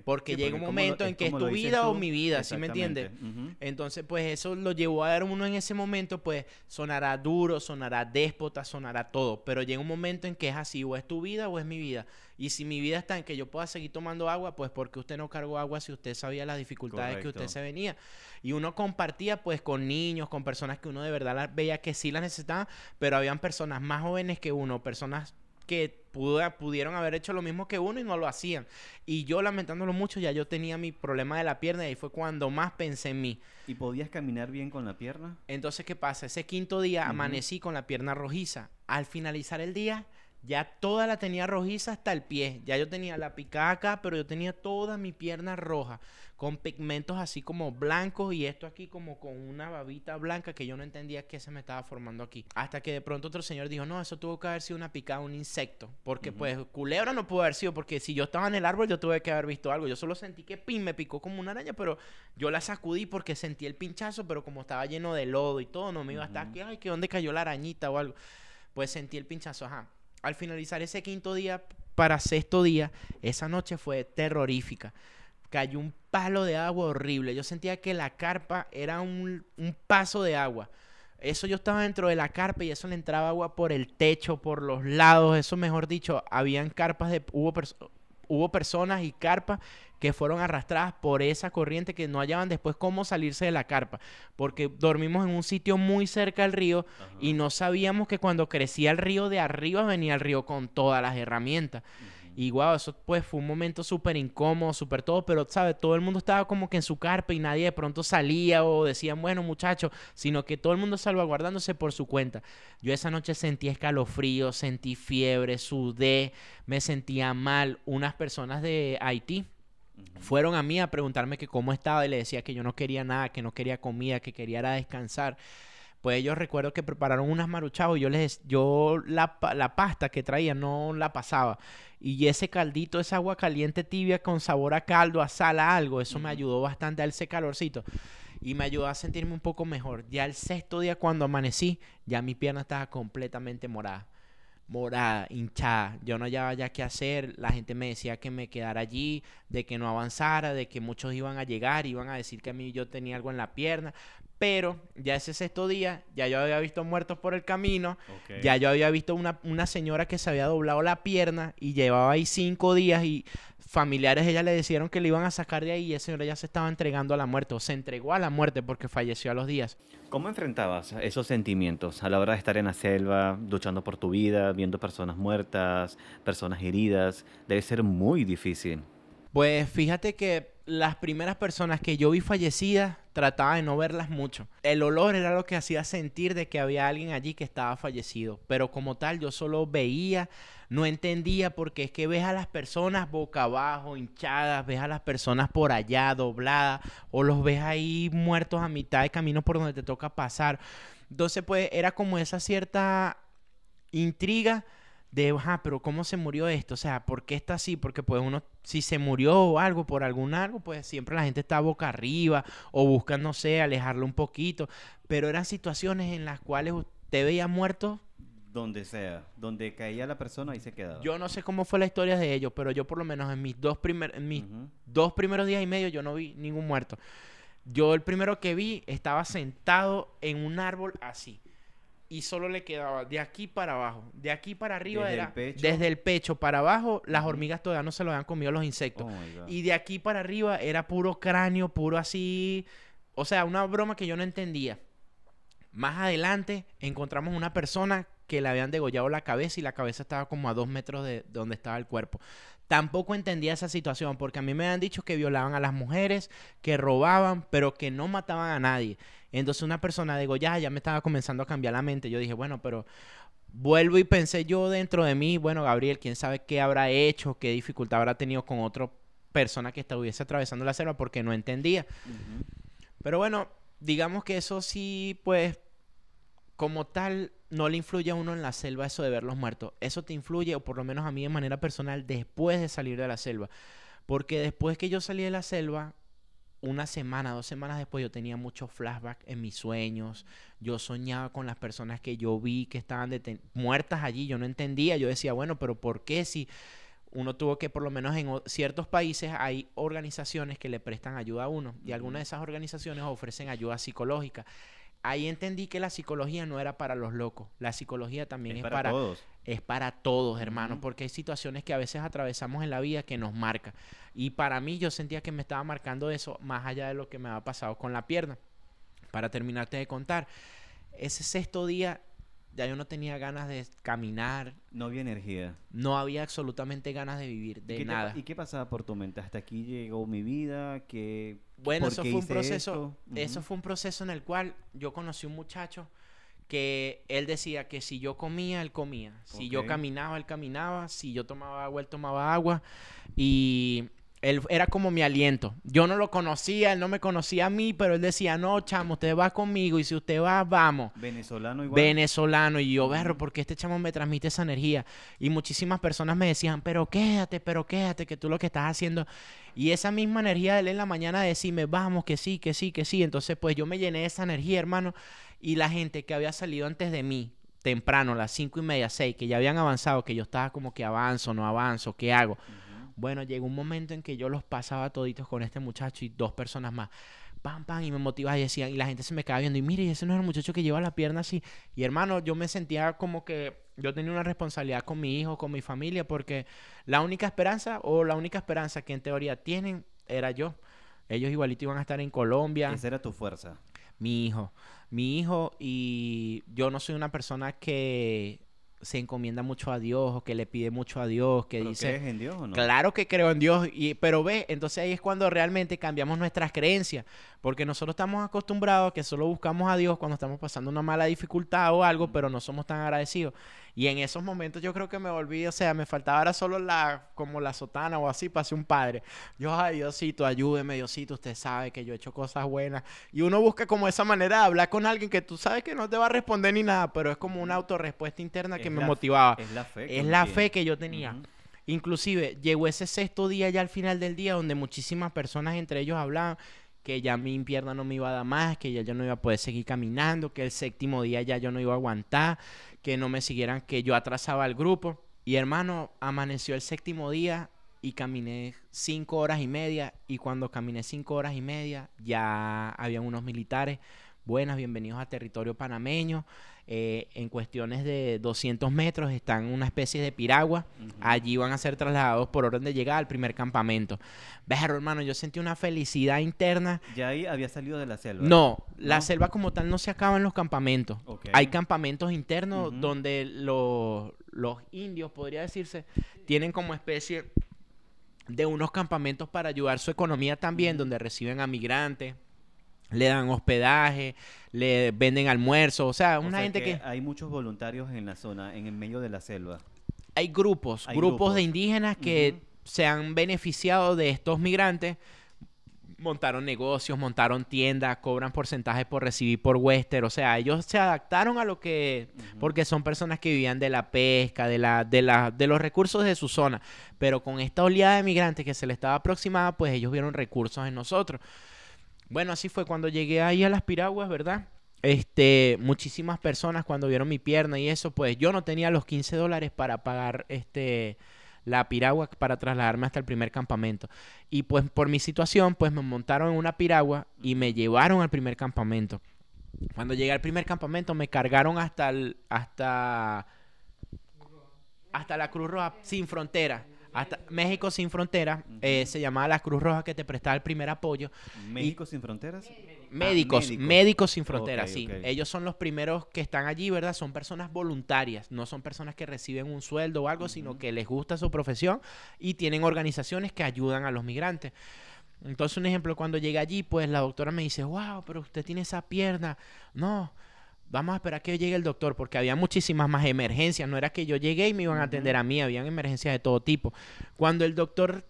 Porque llega un momento en que es tu vida o mi vida, ¿sí me entiendes? Entonces, pues eso lo llevó a dar uno en ese momento, pues sonará duro, sonará déspota, sonará todo, pero llega un momento en que es así, o es tu vida o es mi vida. Y si mi vida está en que yo pueda seguir tomando agua, pues porque usted no cargó agua si usted sabía las dificultades que usted Correcto. se venía. Y uno compartía pues con niños, con personas que uno de verdad las veía que sí las necesitaban, pero habían personas más jóvenes que uno, personas que pudo- pudieron haber hecho lo mismo que uno y no lo hacían. Y yo lamentándolo mucho, ya yo tenía mi problema de la pierna y ahí fue cuando más pensé en mí. ¿Y podías caminar bien con la pierna? Entonces, ¿qué pasa? Ese quinto día amanecí con la pierna rojiza. Al finalizar el día, ya toda la tenía rojiza hasta el pie. Ya yo tenía la picada acá, pero yo tenía toda mi pierna roja, con pigmentos así como blancos y esto aquí como con una babita blanca que yo no entendía qué se me estaba formando aquí. Hasta que de pronto otro señor dijo, no, eso tuvo que haber sido una picada, un insecto. Porque pues culebra no pudo haber sido, porque si yo estaba en el árbol yo tuve que haber visto algo. Yo solo sentí que pin me picó como una araña, pero yo la sacudí porque sentí el pinchazo, pero como estaba lleno de lodo y todo, no me iba a estar que, ay, que dónde cayó la arañita o algo. Pues sentí el pinchazo, ajá. Al finalizar ese quinto día, para sexto día, esa noche fue terrorífica. Cayó un palo de agua horrible. Yo sentía que la carpa era un, un paso de agua. Eso yo estaba dentro de la carpa y eso le entraba agua por el techo, por los lados. Eso, mejor dicho, habían carpas de... Hubo, hubo personas y carpas que fueron arrastradas por esa corriente que no hallaban después cómo salirse de la carpa. Porque dormimos en un sitio muy cerca al río y no sabíamos que cuando crecía el río de arriba venía el río con todas las herramientas. Y wow, eso pues fue un momento súper incómodo, súper todo, pero sabes, todo el mundo estaba como que en su carpa y nadie de pronto salía o decían, bueno muchachos, sino que todo el mundo salvaguardándose por su cuenta. Yo esa noche sentí escalofrío, sentí fiebre, sudé, me sentía mal. Unas personas de Haití fueron a mí a preguntarme que cómo estaba y le decía que yo no quería nada, que no quería comida, que quería era descansar. Pues ellos recuerdo que prepararon unas maruchavos y yo les yo la, la pasta que traía no la pasaba. Y ese caldito, esa agua caliente tibia con sabor a caldo, a sal, a algo, eso me ayudó bastante a ese calorcito. Y me ayudó a sentirme un poco mejor. Ya el sexto día cuando amanecí, ya mi pierna estaba completamente morada. Morada, hinchada. Yo no hallaba ya qué hacer. La gente me decía que me quedara allí, de que no avanzara, de que muchos iban a llegar, iban a decir que a mí yo tenía algo en la pierna. Pero ya ese sexto día, ya yo había visto muertos por el camino. Ya yo había visto una, una señora que se había doblado la pierna y llevaba ahí cinco días y familiares ella le dijeron que le iban a sacar de ahí y esa señora ya se estaba entregando a la muerte o se entregó a la muerte porque falleció a los días. ¿Cómo enfrentabas esos sentimientos a la hora de estar en la selva, luchando por tu vida, viendo personas muertas, personas heridas? Debe ser muy difícil. Pues fíjate que las primeras personas que yo vi fallecidas trataba de no verlas mucho. El olor era lo que hacía sentir de que había alguien allí que estaba fallecido, pero como tal yo solo veía, no entendía porque es que ves a las personas boca abajo, hinchadas, ves a las personas por allá dobladas o los ves ahí muertos a mitad de camino por donde te toca pasar. Entonces pues era como esa cierta intriga de, ajá, pero ¿cómo se murió esto? O sea, ¿por qué está así? Porque pues uno, si se murió o algo por algún algo, pues siempre la gente está boca arriba o busca, no sé, alejarlo un poquito. Pero eran situaciones en las cuales usted veía muertos. Donde sea, donde caía la persona, ahí se quedaba. Yo no sé cómo fue la historia de ellos, pero yo por lo menos en mis dos, primer, en mis dos primeros días y medio yo no vi ningún muerto. Yo el primero que vi estaba sentado en un árbol así. Y solo le quedaba de aquí para abajo. De aquí para arriba Desde el era pecho. desde el pecho para abajo. Las hormigas todavía no se lo habían comido los insectos. Oh. Y de aquí para arriba era puro cráneo, puro así. O sea, una broma que yo no entendía. Más adelante encontramos una persona que le habían degollado la cabeza y la cabeza estaba como a dos metros de donde estaba el cuerpo. Tampoco entendía esa situación porque a mí me han dicho que violaban a las mujeres, que robaban, pero que no mataban a nadie. Entonces una persona degollada ya me estaba comenzando a cambiar la mente. Yo dije, bueno, pero vuelvo y pensé yo dentro de mí, bueno, Gabriel, quién sabe qué habrá hecho, qué dificultad habrá tenido con otra persona que estuviese atravesando la selva porque no entendía. Pero bueno, digamos que eso sí, pues, como tal, no le influye a uno en la selva eso de ver los muertos. Eso te influye, o por lo menos a mí de manera personal, después de salir de la selva. Porque después que yo salí de la selva, una semana, dos semanas después, yo tenía muchos flashbacks en mis sueños. Yo soñaba con las personas que yo vi que estaban muertas allí. Yo no entendía. Yo decía, bueno, pero ¿por qué si uno tuvo que, por lo menos en ciertos países, hay organizaciones que le prestan ayuda a uno? Y algunas de esas organizaciones ofrecen ayuda psicológica. Ahí entendí que la psicología no era para los locos. La psicología también es, Es para, para todos. es para todos, hermano, porque hay situaciones que a veces atravesamos en la vida que nos marca. Y para mí yo sentía que me estaba marcando eso más allá de lo que me había pasado con la pierna. Para terminarte de contar, ese sexto día ya yo no tenía ganas de caminar, No había energía. no había absolutamente ganas de vivir, ¿Y de te nada. ¿Y qué pasaba por tu mente? Hasta aquí llegó mi vida, que Bueno, ¿por eso fue un proceso, eso fue un proceso en el cual yo conocí un muchacho que él decía que si yo comía, él comía. Si yo caminaba, él caminaba. Si yo tomaba agua, él tomaba agua. Y él era como mi aliento. Yo no lo conocía, él no me conocía a mí, pero él decía, no, chamo, usted va conmigo y si usted va, vamos. venezolano igual. Venezolano y yo, berro, porque este chamo me transmite esa energía. Y muchísimas personas me decían, pero quédate, pero quédate, que tú lo que estás haciendo. Y esa misma energía de él en la mañana de decirme, vamos, que sí, que sí, que sí. Entonces, pues yo me llené de esa energía, hermano. Y la gente que había salido antes de mí, temprano, las cinco y media, seis, que ya habían avanzado, que yo estaba como que avanzo, no avanzo, ¿qué hago? Bueno, llegó un momento en que yo los pasaba toditos con este muchacho y dos personas más. Pam, pam, y me motivaba y decían, y la gente se me quedaba viendo, y mire, ese no es el muchacho que lleva la pierna así. Y hermano, yo me sentía como que yo tenía una responsabilidad con mi hijo, con mi familia, porque la única esperanza, o la única esperanza que en teoría tienen, era yo. Ellos igualito iban a estar en Colombia Esa era tu fuerza. mi hijo. Mi hijo y yo no soy una persona que se encomienda mucho a Dios o que le pide mucho a Dios, que ¿Pero dice, crees en Dios o no? claro que creo en Dios, y, pero ve, entonces ahí es cuando realmente cambiamos nuestras creencias, porque nosotros estamos acostumbrados a que solo buscamos a Dios cuando estamos pasando una mala dificultad o algo, pero no somos tan agradecidos. Y en esos momentos yo creo que me volví, o sea, me faltaba ahora solo la, como la sotana o así para ser un padre. Yo, ay, Diosito, ayúdeme, Diosito, usted sabe que yo he hecho cosas buenas. Y uno busca como esa manera de hablar con alguien que tú sabes que no te va a responder ni nada, pero es como una autorrespuesta interna que me motivaba. Es la fe. Es la tiene. fe que yo tenía. Inclusive llegó ese sexto día ya al final del día donde muchísimas personas entre ellos hablaban que ya mi pierna no me iba a dar más, que ya yo no iba a poder seguir caminando, que el séptimo día ya yo no iba a aguantar, que no me siguieran, que yo atrasaba al grupo. Y hermano, amaneció el séptimo día y caminé cinco horas y media. Y cuando caminé cinco horas y media, ya habían unos militares. Buenas, bienvenidos a territorio panameño. Eh, en cuestiones de 200 metros están una especie de piragua. Allí van a ser trasladados por orden de llegada al primer campamento. Pero hermano, yo sentí una felicidad interna. ¿Ya ahí había salido de la selva? No, la selva como tal no se acaba en los campamentos. Hay campamentos internos donde los, los indios, podría decirse, tienen como especie de unos campamentos para ayudar su economía también, donde reciben a migrantes le dan hospedaje, le venden almuerzo, o sea, una gente que, Hay muchos voluntarios en la zona, en el medio de la selva. Hay grupos, grupos, de indígenas que se han beneficiado de estos migrantes, montaron negocios, montaron tiendas, cobran porcentajes por recibir por Western, o sea, ellos se adaptaron a lo que, porque son personas que vivían de la pesca, de, la, de, la, de los recursos de su zona, pero con esta oleada de migrantes que se le estaba aproximada, pues ellos vieron recursos en nosotros. Bueno, así fue cuando llegué ahí a las piraguas, ¿verdad? Este, muchísimas personas cuando vieron mi pierna y eso, pues yo no tenía los 15 dólares para pagar este la piragua para trasladarme hasta el primer campamento. Y pues por mi situación, pues me montaron en una piragua y me llevaron al primer campamento. Cuando llegué al primer campamento me cargaron hasta el, hasta hasta la Cruz Roja sin frontera hasta México sin fronteras, eh, se llamaba la Cruz Roja que te prestaba el primer apoyo. ¿México sin fronteras? Médicos, ah, médicos, sin fronteras, sí. Ellos son los primeros que están allí, ¿verdad? Son personas voluntarias, no son personas que reciben un sueldo o algo, sino que les gusta su profesión y tienen organizaciones que ayudan a los migrantes. Entonces, un ejemplo, cuando llegué allí, pues la doctora me dice, wow, pero usted tiene esa pierna. No, vamos a esperar que llegue el doctor, porque había muchísimas más emergencias. No era que yo llegué y me iban a atender a mí, habían emergencias de todo tipo. Cuando el doctor,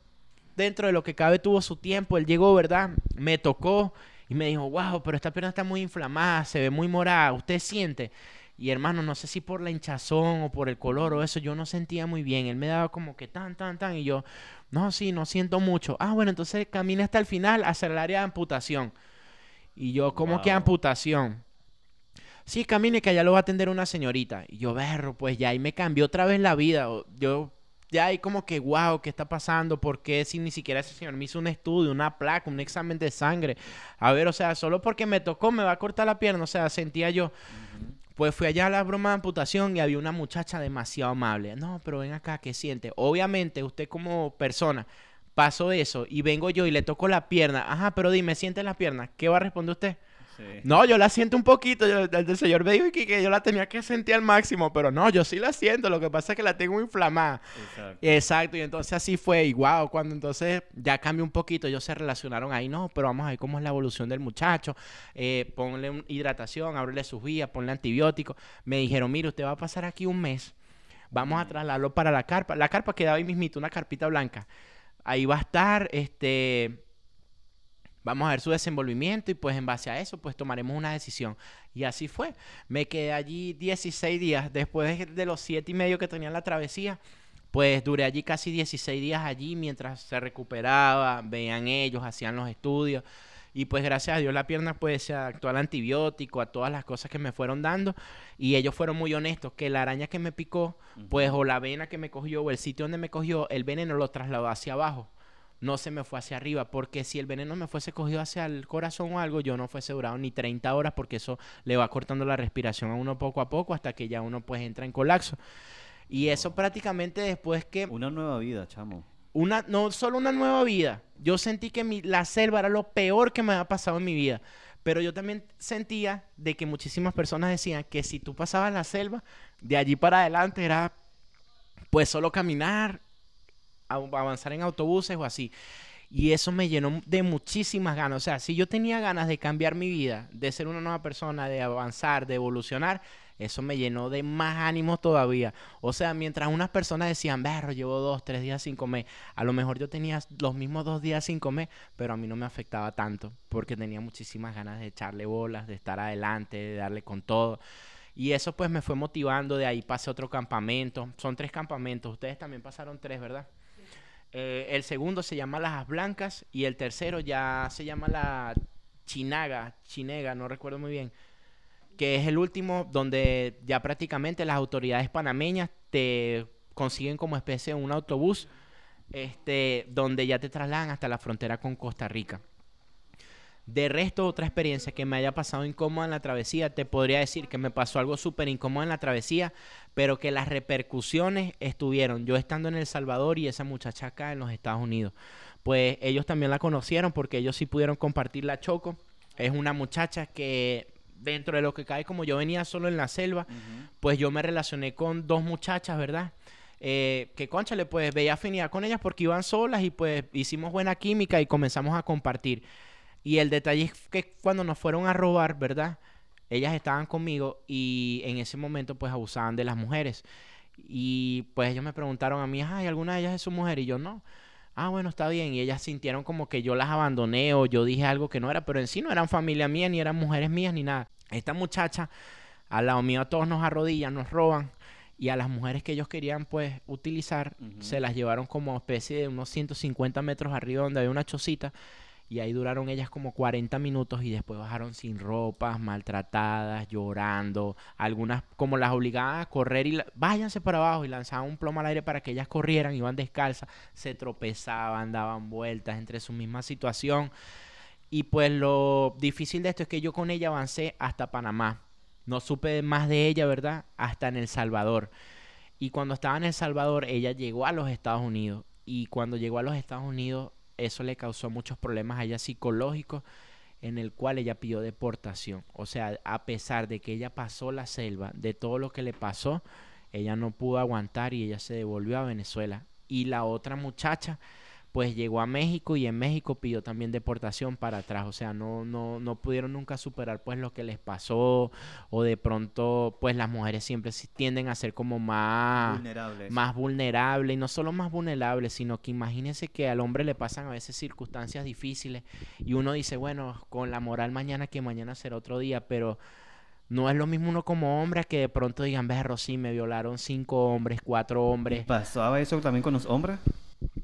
dentro de lo que cabe, tuvo su tiempo, él llegó, ¿verdad? Me tocó y me dijo, wow, pero esta pierna está muy inflamada, se ve muy morada, ¿usted siente? Y hermano, no sé si por la hinchazón o por el color o eso, yo no sentía muy bien. Él me daba como que tan, tan, tan. Y yo, no, sí, no siento mucho. Ah, bueno, entonces camine hasta el final hacia el área de amputación. Y yo, ¿cómo que amputación? Sí, camine que allá lo va a atender una señorita. Y yo, berro, pues ya ahí me cambió otra vez la vida. Yo ya ahí como que, wow, ¿qué está pasando? ¿Por qué si ni siquiera ese señor me hizo un estudio, una placa, un examen de sangre? A ver, o sea, solo porque me tocó me va a cortar la pierna, o sea, sentía yo. Pues fui allá a la broma de amputación y había una muchacha demasiado amable. No, pero ven acá, ¿qué siente? Obviamente, usted como persona pasó eso y vengo yo y le toco la pierna. Ajá, pero dime, ¿siente la pierna? ¿Qué va a responder usted? No, yo la siento un poquito. el, señor me dijo que, yo la tenía que sentir al máximo, pero no, yo sí la siento. Lo que pasa es que la tengo inflamada. Exacto. Exacto. Y entonces así fue. Y wow, cuando entonces ya cambió un poquito, ellos se relacionaron ahí. No, pero vamos a ver cómo es la evolución del muchacho. Eh, ponle hidratación, ábrele sus vías, ponle antibióticos. Me dijeron, mire, usted va a pasar aquí un mes. Vamos a trasladarlo para la carpa. La carpa quedaba ahí mismito, una carpita blanca. Ahí va a estar, este Vamos a ver su desenvolvimiento y pues en base a eso pues tomaremos una decisión. Y así fue. Me quedé allí 16 días. Después de los 7 y medio que tenía la travesía, pues duré allí casi 16 días allí mientras se recuperaba, veían ellos, hacían los estudios. Y pues gracias a Dios la pierna pues se adaptó al antibiótico, a todas las cosas que me fueron dando. Y ellos fueron muy honestos, que la araña que me picó, pues o la vena que me cogió o el sitio donde me cogió, el veneno lo trasladó hacia abajo no se me fue hacia arriba, porque si el veneno me fuese cogido hacia el corazón o algo, yo no fuese durado ni 30 horas, porque eso le va cortando la respiración a uno poco a poco hasta que ya uno pues entra en colapso. Y eso prácticamente después que... Una nueva vida, chamo. Una, no solo una nueva vida. Yo sentí que mi, la selva era lo peor que me había pasado en mi vida. Pero yo también sentía de que muchísimas personas decían que si tú pasabas la selva, de allí para adelante era pues solo caminar avanzar en autobuses o así. Y eso me llenó de muchísimas ganas. O sea, si yo tenía ganas de cambiar mi vida, de ser una nueva persona, de avanzar, de evolucionar, eso me llenó de más ánimo todavía. O sea, mientras unas personas decían, berro, llevo dos, tres días sin comer, a lo mejor yo tenía los mismos dos días sin comer, pero a mí no me afectaba tanto, porque tenía muchísimas ganas de echarle bolas, de estar adelante, de darle con todo. Y eso pues me fue motivando, de ahí pasé otro campamento, son tres campamentos, ustedes también pasaron tres, ¿verdad? Eh, el segundo se llama Las Blancas y el tercero ya se llama la Chinaga, Chinega, no recuerdo muy bien, que es el último donde ya prácticamente las autoridades panameñas te consiguen como especie un autobús este, donde ya te trasladan hasta la frontera con Costa Rica. De resto, otra experiencia que me haya pasado incómoda en la travesía, te podría decir que me pasó algo súper incómodo en la travesía, pero que las repercusiones estuvieron yo estando en El Salvador y esa muchacha acá en los Estados Unidos. Pues ellos también la conocieron porque ellos sí pudieron compartir la Choco. Es una muchacha que dentro de lo que cae, como yo venía solo en la selva, pues yo me relacioné con dos muchachas, ¿verdad? Eh, que conchale, pues veía afinidad con ellas porque iban solas y pues hicimos buena química y comenzamos a compartir. Y el detalle es que cuando nos fueron a robar, ¿verdad? Ellas estaban conmigo y en ese momento pues abusaban de las mujeres. Y pues ellos me preguntaron a mí, ¿hay alguna de ellas es su mujer? Y yo no. Ah, bueno, está bien. Y ellas sintieron como que yo las abandoné o yo dije algo que no era, pero en sí no eran familia mía, ni eran mujeres mías, ni nada. Esta muchacha, al lado mío, a todos nos arrodillan, nos roban. Y a las mujeres que ellos querían, pues, utilizar, se las llevaron como especie de unos 150 metros arriba donde había una chocita y ahí duraron ellas como 40 minutos y después bajaron sin ropas, maltratadas, llorando. Algunas como las obligaban a correr y váyanse para abajo y lanzaban un plomo al aire para que ellas corrieran, iban descalzas, se tropezaban, daban vueltas entre su misma situación. Y pues lo difícil de esto es que yo con ella avancé hasta Panamá. No supe más de ella, ¿verdad? Hasta en El Salvador. Y cuando estaba en El Salvador, ella llegó a los Estados Unidos. Y cuando llegó a los Estados Unidos, eso le causó muchos problemas a ella psicológicos en el cual ella pidió deportación. O sea, a pesar de que ella pasó la selva, de todo lo que le pasó, ella no pudo aguantar y ella se devolvió a Venezuela. Y la otra muchacha pues llegó a México y en México pidió también deportación para atrás, o sea, no, no, no pudieron nunca superar pues lo que les pasó o de pronto pues las mujeres siempre tienden a ser como más vulnerables. más vulnerables y no solo más vulnerables, sino que imagínense que al hombre le pasan a veces circunstancias difíciles y uno dice, bueno, con la moral mañana que mañana será otro día, pero no es lo mismo uno como hombre que de pronto digan, ve, Rosy, me violaron cinco hombres, cuatro hombres. ¿Pasaba eso también con los hombres?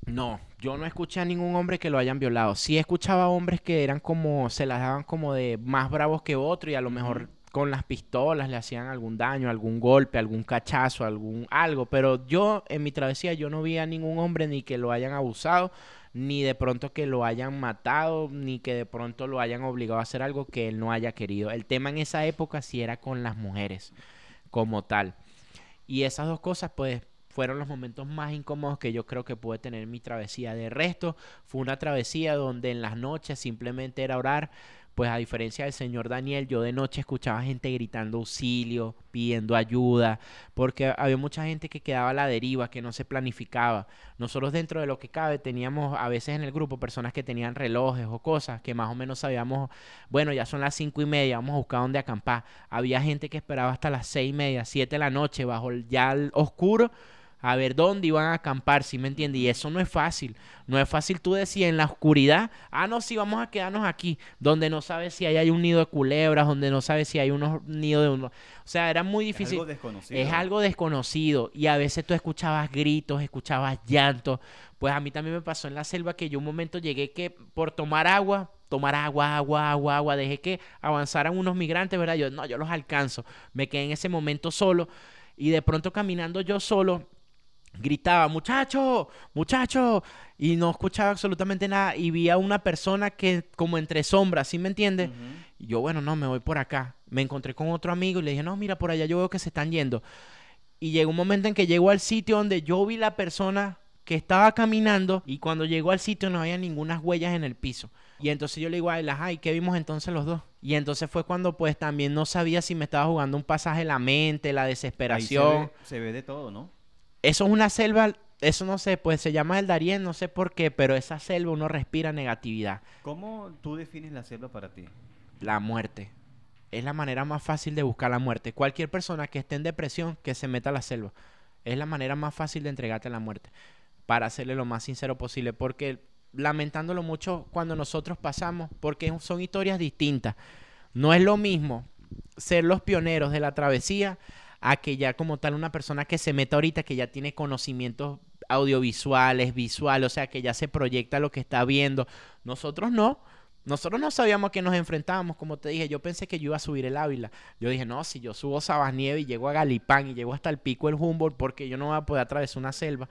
No, yo no escuché a ningún hombre que lo hayan violado. Sí escuchaba hombres que eran como, se las daban como de más bravos que otro y a lo mejor con las pistolas le hacían algún daño, algún golpe, algún cachazo, algún algo. Pero yo en mi travesía yo no vi a ningún hombre ni que lo hayan abusado, ni de pronto que lo hayan matado, ni que de pronto lo hayan obligado a hacer algo que él no haya querido. El tema en esa época sí era con las mujeres como tal. Y esas dos cosas pues fueron los momentos más incómodos que yo creo que pude tener mi travesía. De resto, fue una travesía donde en las noches simplemente era orar. Pues a diferencia del señor Daniel, yo de noche escuchaba gente gritando auxilio, pidiendo ayuda, porque había mucha gente que quedaba a la deriva, que no se planificaba. Nosotros dentro de lo que cabe teníamos a veces en el grupo personas que tenían relojes o cosas que más o menos sabíamos, bueno, ya son las cinco y media, vamos a buscar dónde acampar. Había gente que esperaba hasta las seis y media, siete de la noche, bajo ya el oscuro, a ver dónde iban a acampar, ¿sí me entiendes? Y eso no es fácil. No es fácil tú decir en la oscuridad, ah, no, sí, vamos a quedarnos aquí, donde no sabes si hay, hay un nido de culebras, donde no sabes si hay unos nidos de unos... O sea, era muy difícil. Es algo desconocido. Es algo desconocido. Y a veces tú escuchabas gritos, escuchabas llantos. Pues a mí también me pasó en la selva que yo un momento llegué que por tomar agua, tomar agua, agua, agua, agua, dejé que avanzaran unos migrantes, ¿verdad? Yo, no, yo los alcanzo. Me quedé en ese momento solo. Y de pronto caminando yo solo, gritaba, muchacho, muchacho, y no escuchaba absolutamente nada. Y vi a una persona que como entre sombras, ¿sí me entiendes? Y yo, bueno, no, me voy por acá. Me encontré con otro amigo y le dije, no, mira, por allá yo veo que se están yendo. Y llegó un momento en que llegó al sitio donde yo vi la persona que estaba caminando y cuando llegó al sitio no había ninguna huellas en el piso. Y entonces yo le digo a él, ay, ¿qué vimos entonces los dos? Y entonces fue cuando pues también no sabía si me estaba jugando un pasaje la mente, la desesperación. se ve de todo, ¿no? Eso es una selva, eso no sé, pues se llama el Darién, no sé por qué, pero esa selva uno respira negatividad. ¿Cómo tú defines la selva para ti? La muerte. Es la manera más fácil de buscar la muerte. Cualquier persona que esté en depresión, que se meta a la selva. Es la manera más fácil de entregarte a la muerte. Para hacerle lo más sincero posible. Porque lamentándolo mucho cuando nosotros pasamos, porque son historias distintas. No es lo mismo ser los pioneros de la travesía a que ya como tal una persona que se meta ahorita, que ya tiene conocimientos audiovisuales, visual, o sea que ya se proyecta lo que está viendo. Nosotros no. Nosotros no sabíamos a qué nos enfrentábamos, como te dije, yo pensé que yo iba a subir el Ávila. Yo dije, no, si yo subo Sabasnieve y llego a Galipán y llego hasta el pico del Humboldt, porque yo no voy a poder atravesar una selva.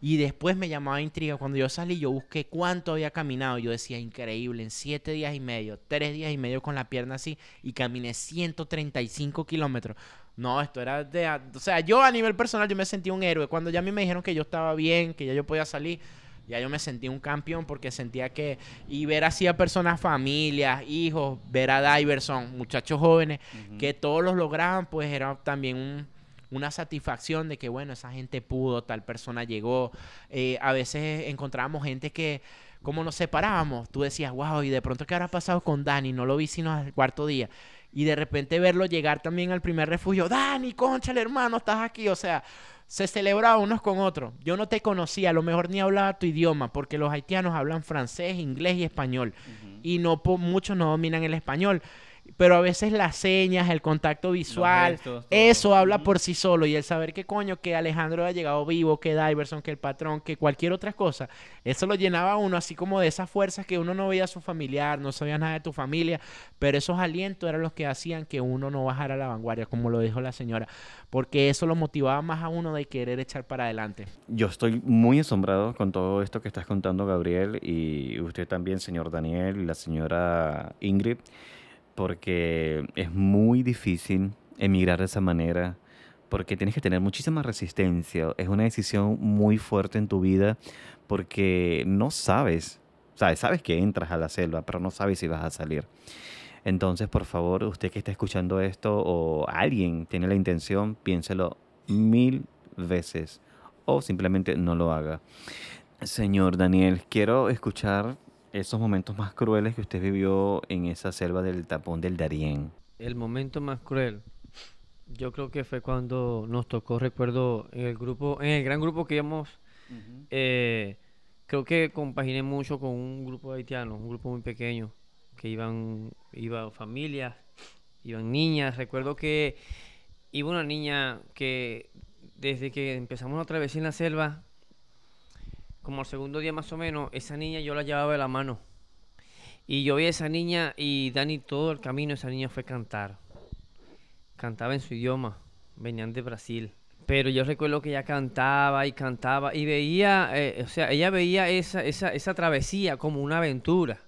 Y después me llamaba intriga. Cuando yo salí, yo busqué cuánto había caminado. Yo decía, increíble, en siete días y medio, tres días y medio con la pierna así, y caminé 135 kilómetros. No, esto era de... O sea, yo a nivel personal, yo me sentí un héroe. Cuando ya a mí me dijeron que yo estaba bien, que ya yo podía salir, ya yo me sentí un campeón porque sentía que... Y ver así a personas, familias, hijos, ver a Diverson, muchachos jóvenes, que todos los lograban, pues era también un una satisfacción de que, bueno, esa gente pudo, tal persona llegó. Eh, a veces encontrábamos gente que, como nos separábamos, tú decías, wow, y de pronto, ¿qué habrá pasado con Dani? No lo vi sino al cuarto día. Y de repente verlo llegar también al primer refugio, Dani, conchale, hermano, estás aquí. O sea, se celebraba unos con otros. Yo no te conocía, a lo mejor ni hablaba tu idioma, porque los haitianos hablan francés, inglés y español. Y no muchos no dominan el español pero a veces las señas, el contacto visual, eso habla por sí solo. Y el saber que coño, que Alejandro ha llegado vivo, que Diverson, que el patrón, que cualquier otra cosa, eso lo llenaba a uno así como de esas fuerzas que uno no veía a su familiar, no sabía nada de tu familia, pero esos alientos eran los que hacían que uno no bajara a la vanguardia, como lo dijo la señora, porque eso lo motivaba más a uno de querer echar para adelante. Yo estoy muy asombrado con todo esto que estás contando, Gabriel, y usted también, señor Daniel, y la señora Ingrid porque es muy difícil emigrar de esa manera, porque tienes que tener muchísima resistencia. Es una decisión muy fuerte en tu vida porque no sabes, sabes, sabes que entras a la selva, pero no sabes si vas a salir. Entonces, por favor, usted que está escuchando esto o alguien tiene la intención, piénselo mil veces o simplemente no lo haga. Señor Daniel, quiero escuchar esos momentos más crueles que usted vivió en esa selva del tapón del Darién? El momento más cruel, yo creo que fue cuando nos tocó, recuerdo, en el grupo, en el gran grupo que íbamos, eh, creo que compaginé mucho con un grupo haitiano, un grupo muy pequeño, que iban, iban familias, iban niñas. Recuerdo que iba una niña que desde que empezamos a atravesar en la selva, como al segundo día más o menos, esa niña yo la llevaba de la mano. Y yo vi a esa niña y Dani todo el camino, esa niña fue cantar. Cantaba en su idioma, venían de Brasil. Pero yo recuerdo que ella cantaba y cantaba y veía, eh, o sea, ella veía esa, esa, esa travesía como una aventura.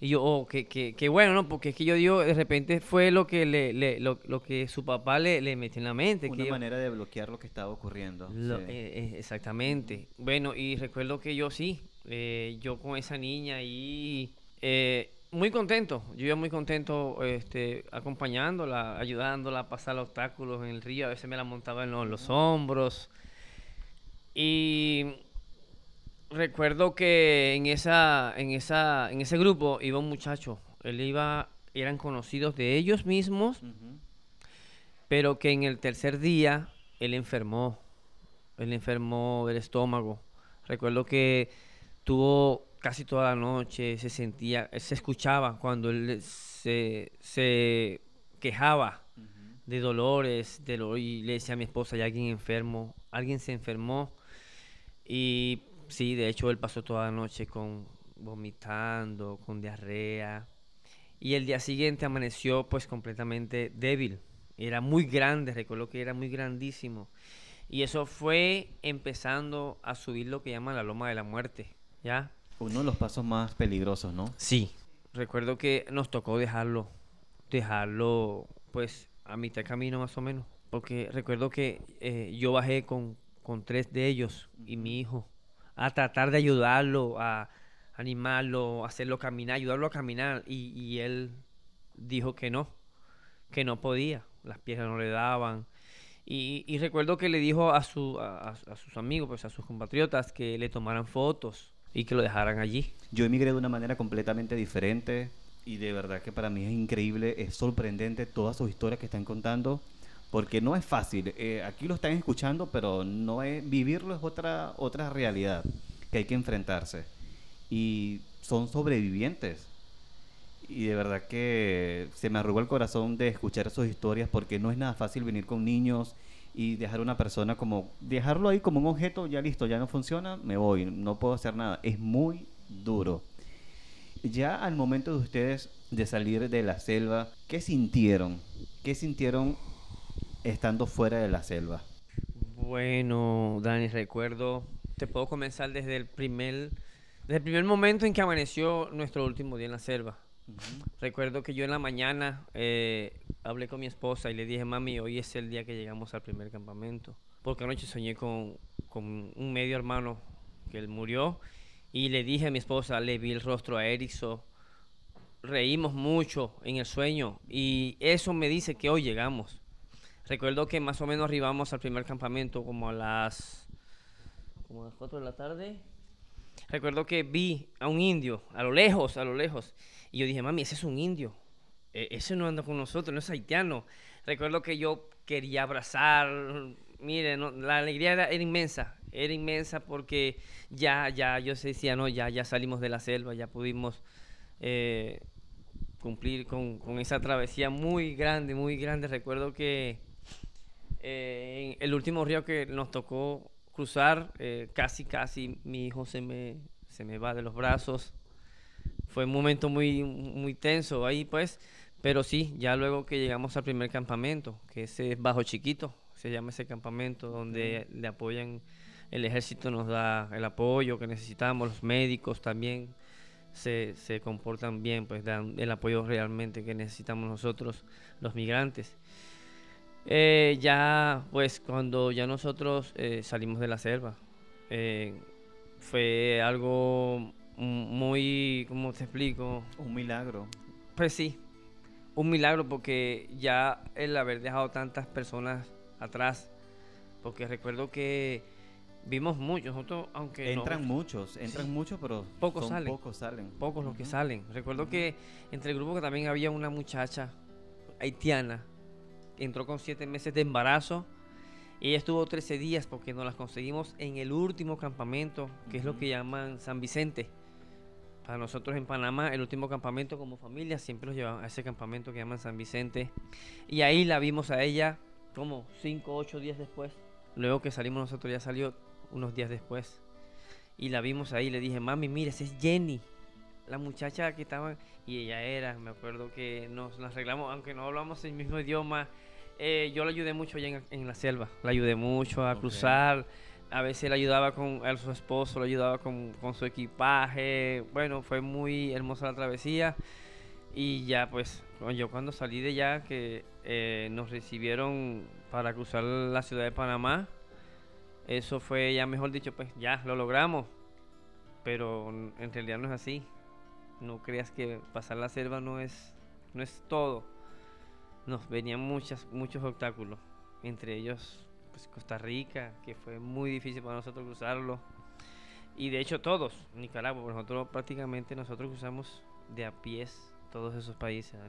Y yo, oh, qué, bueno, ¿no? Porque es que yo digo, de repente fue lo que le, le lo, lo, que su papá le, le, metió en la mente. Una manera de bloquear lo que estaba ocurriendo. Eh, eh, exactamente. Bueno, y recuerdo que yo sí, eh, yo con esa niña y muy contento. Yo iba muy contento este, acompañándola, ayudándola a pasar los obstáculos en el río. A veces me la montaba en los hombros. Y recuerdo que en esa, en esa, en ese grupo iba un muchacho. Él iba, eran conocidos de ellos mismos, pero que en el tercer día él enfermó. Él enfermó del estómago. Recuerdo que tuvo casi toda la noche, se sentía, se escuchaba cuando él se, se quejaba de dolores, de y le decía a mi esposa, hay alguien enfermo, alguien se enfermó. Y Sí, de hecho él pasó toda la noche con vomitando, con diarrea. Y el día siguiente amaneció pues completamente débil. Era muy grande, recuerdo que era muy grandísimo. Y eso fue empezando a subir lo que llaman la loma de la muerte, ¿ya? Uno de los pasos más peligrosos, ¿no? Sí. Recuerdo que nos tocó dejarlo, dejarlo pues a mitad de camino más o menos. Porque recuerdo que eh, yo bajé con, con tres de ellos y mi hijo a tratar de ayudarlo, a animarlo, a hacerlo caminar, ayudarlo a caminar. Y, él dijo que no, que no podía, las piernas no le daban. Y, recuerdo que le dijo a, su, a, sus amigos, pues a sus compatriotas, que le tomaran fotos y que lo dejaran allí. Yo emigré de una manera completamente diferente y de verdad que para mí es increíble, es sorprendente todas sus historias que están contando porque no es fácil. Eh, aquí lo están escuchando, pero no es vivirlo es otra otra realidad que hay que enfrentarse. Y son sobrevivientes. y de verdad que se me arrugó el corazón de escuchar sus historias porque no es nada fácil venir con niños y dejar una persona como, dejarlo ahí como un objeto, ya listo, ya no funciona, me voy, no puedo hacer nada. Es muy duro. Ya al momento de ustedes de salir de la selva, ¿qué sintieron? ¿Qué sintieron estando fuera de la selva? Bueno, Dani, recuerdo, te puedo comenzar desde el primer, desde el primer momento en que amaneció nuestro último día en la selva. Recuerdo que yo en la mañana eh, hablé con mi esposa y le dije, mami, hoy es el día que llegamos al primer campamento. Porque anoche soñé con, con un medio hermano que él murió y le dije a mi esposa, le vi el rostro a Erickson, reímos mucho en el sueño y eso me dice que hoy llegamos. Recuerdo que más o menos arribamos al primer campamento como a las, como a las 4 de la tarde. Recuerdo que vi a un indio a lo lejos, a lo lejos. Y yo dije, mami, ese es un indio. E- ese no anda con nosotros, no es haitiano. Recuerdo que yo quería abrazar. Mire, la alegría era, inmensa. Era inmensa porque ya, ya, yo decía, no, ya, ya salimos de la selva, ya pudimos eh, cumplir con, con esa travesía muy grande, muy grande. Recuerdo que eh, en el último río que nos tocó cruzar, eh, casi, casi mi hijo se me, se me va de los brazos. Fue un momento muy, muy tenso ahí, pues. Pero sí, ya luego que llegamos al primer campamento, que ese es Bajo Chiquito, se llama ese campamento, donde le apoyan, el ejército nos da el apoyo que necesitamos, los médicos también se, se comportan bien, pues dan el apoyo realmente que necesitamos nosotros, los migrantes. Eh, ya, pues, cuando ya nosotros eh, salimos de la selva, eh, fue algo muy, ¿cómo te explico? Un milagro. Pues sí, un milagro porque ya el haber dejado tantas personas atrás, porque recuerdo que vimos muchos, nosotros, aunque no- Entran muchos, entran Sí. muchos, pero Pocos son salen. pocos salen. pocos los que salen. Recuerdo que entre el grupo que también había una muchacha haitiana entró con siete meses de embarazo. y Ella estuvo 13 días porque nos las conseguimos en el último campamento, que es lo que llaman San Vicente. Para nosotros en Panamá, el último campamento como familia, siempre nos llevaban a ese campamento que llaman San Vicente. Y ahí la vimos a ella como 5 o 8 días después. Luego que salimos nosotros, ya salió unos días después. Y la vimos ahí, le dije, mami, mira, esa es Jenny la muchacha que estaba y ella era, me acuerdo que nos la arreglamos, aunque no hablamos el mismo idioma, eh, yo la ayudé mucho allá en, en la selva, la ayudé mucho a cruzar, a veces la ayudaba con a su esposo, la ayudaba con, con su equipaje, bueno, fue muy hermosa la travesía y ya pues yo cuando salí de allá que eh, nos recibieron para cruzar la ciudad de Panamá, eso fue ya mejor dicho, pues ya lo logramos, pero en realidad no es así. No creas que pasar la selva no es, no es todo. Nos venían muchas, muchos obstáculos. Entre ellos, pues Costa Rica, que fue muy difícil para nosotros cruzarlo. Y de hecho todos, Nicaragua, nosotros prácticamente nosotros cruzamos de a pies todos esos países.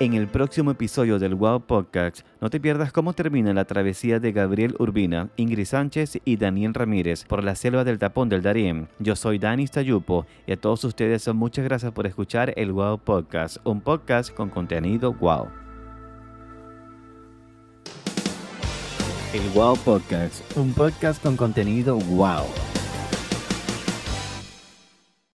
En el próximo episodio del Wow Podcast, no te pierdas cómo termina la travesía de Gabriel Urbina, Ingrid Sánchez y Daniel Ramírez por la selva del tapón del Darién. Yo soy Dani Stayupo y a todos ustedes muchas gracias por escuchar el Wow Podcast, un podcast con contenido wow. El Wow Podcast, un podcast con contenido wow.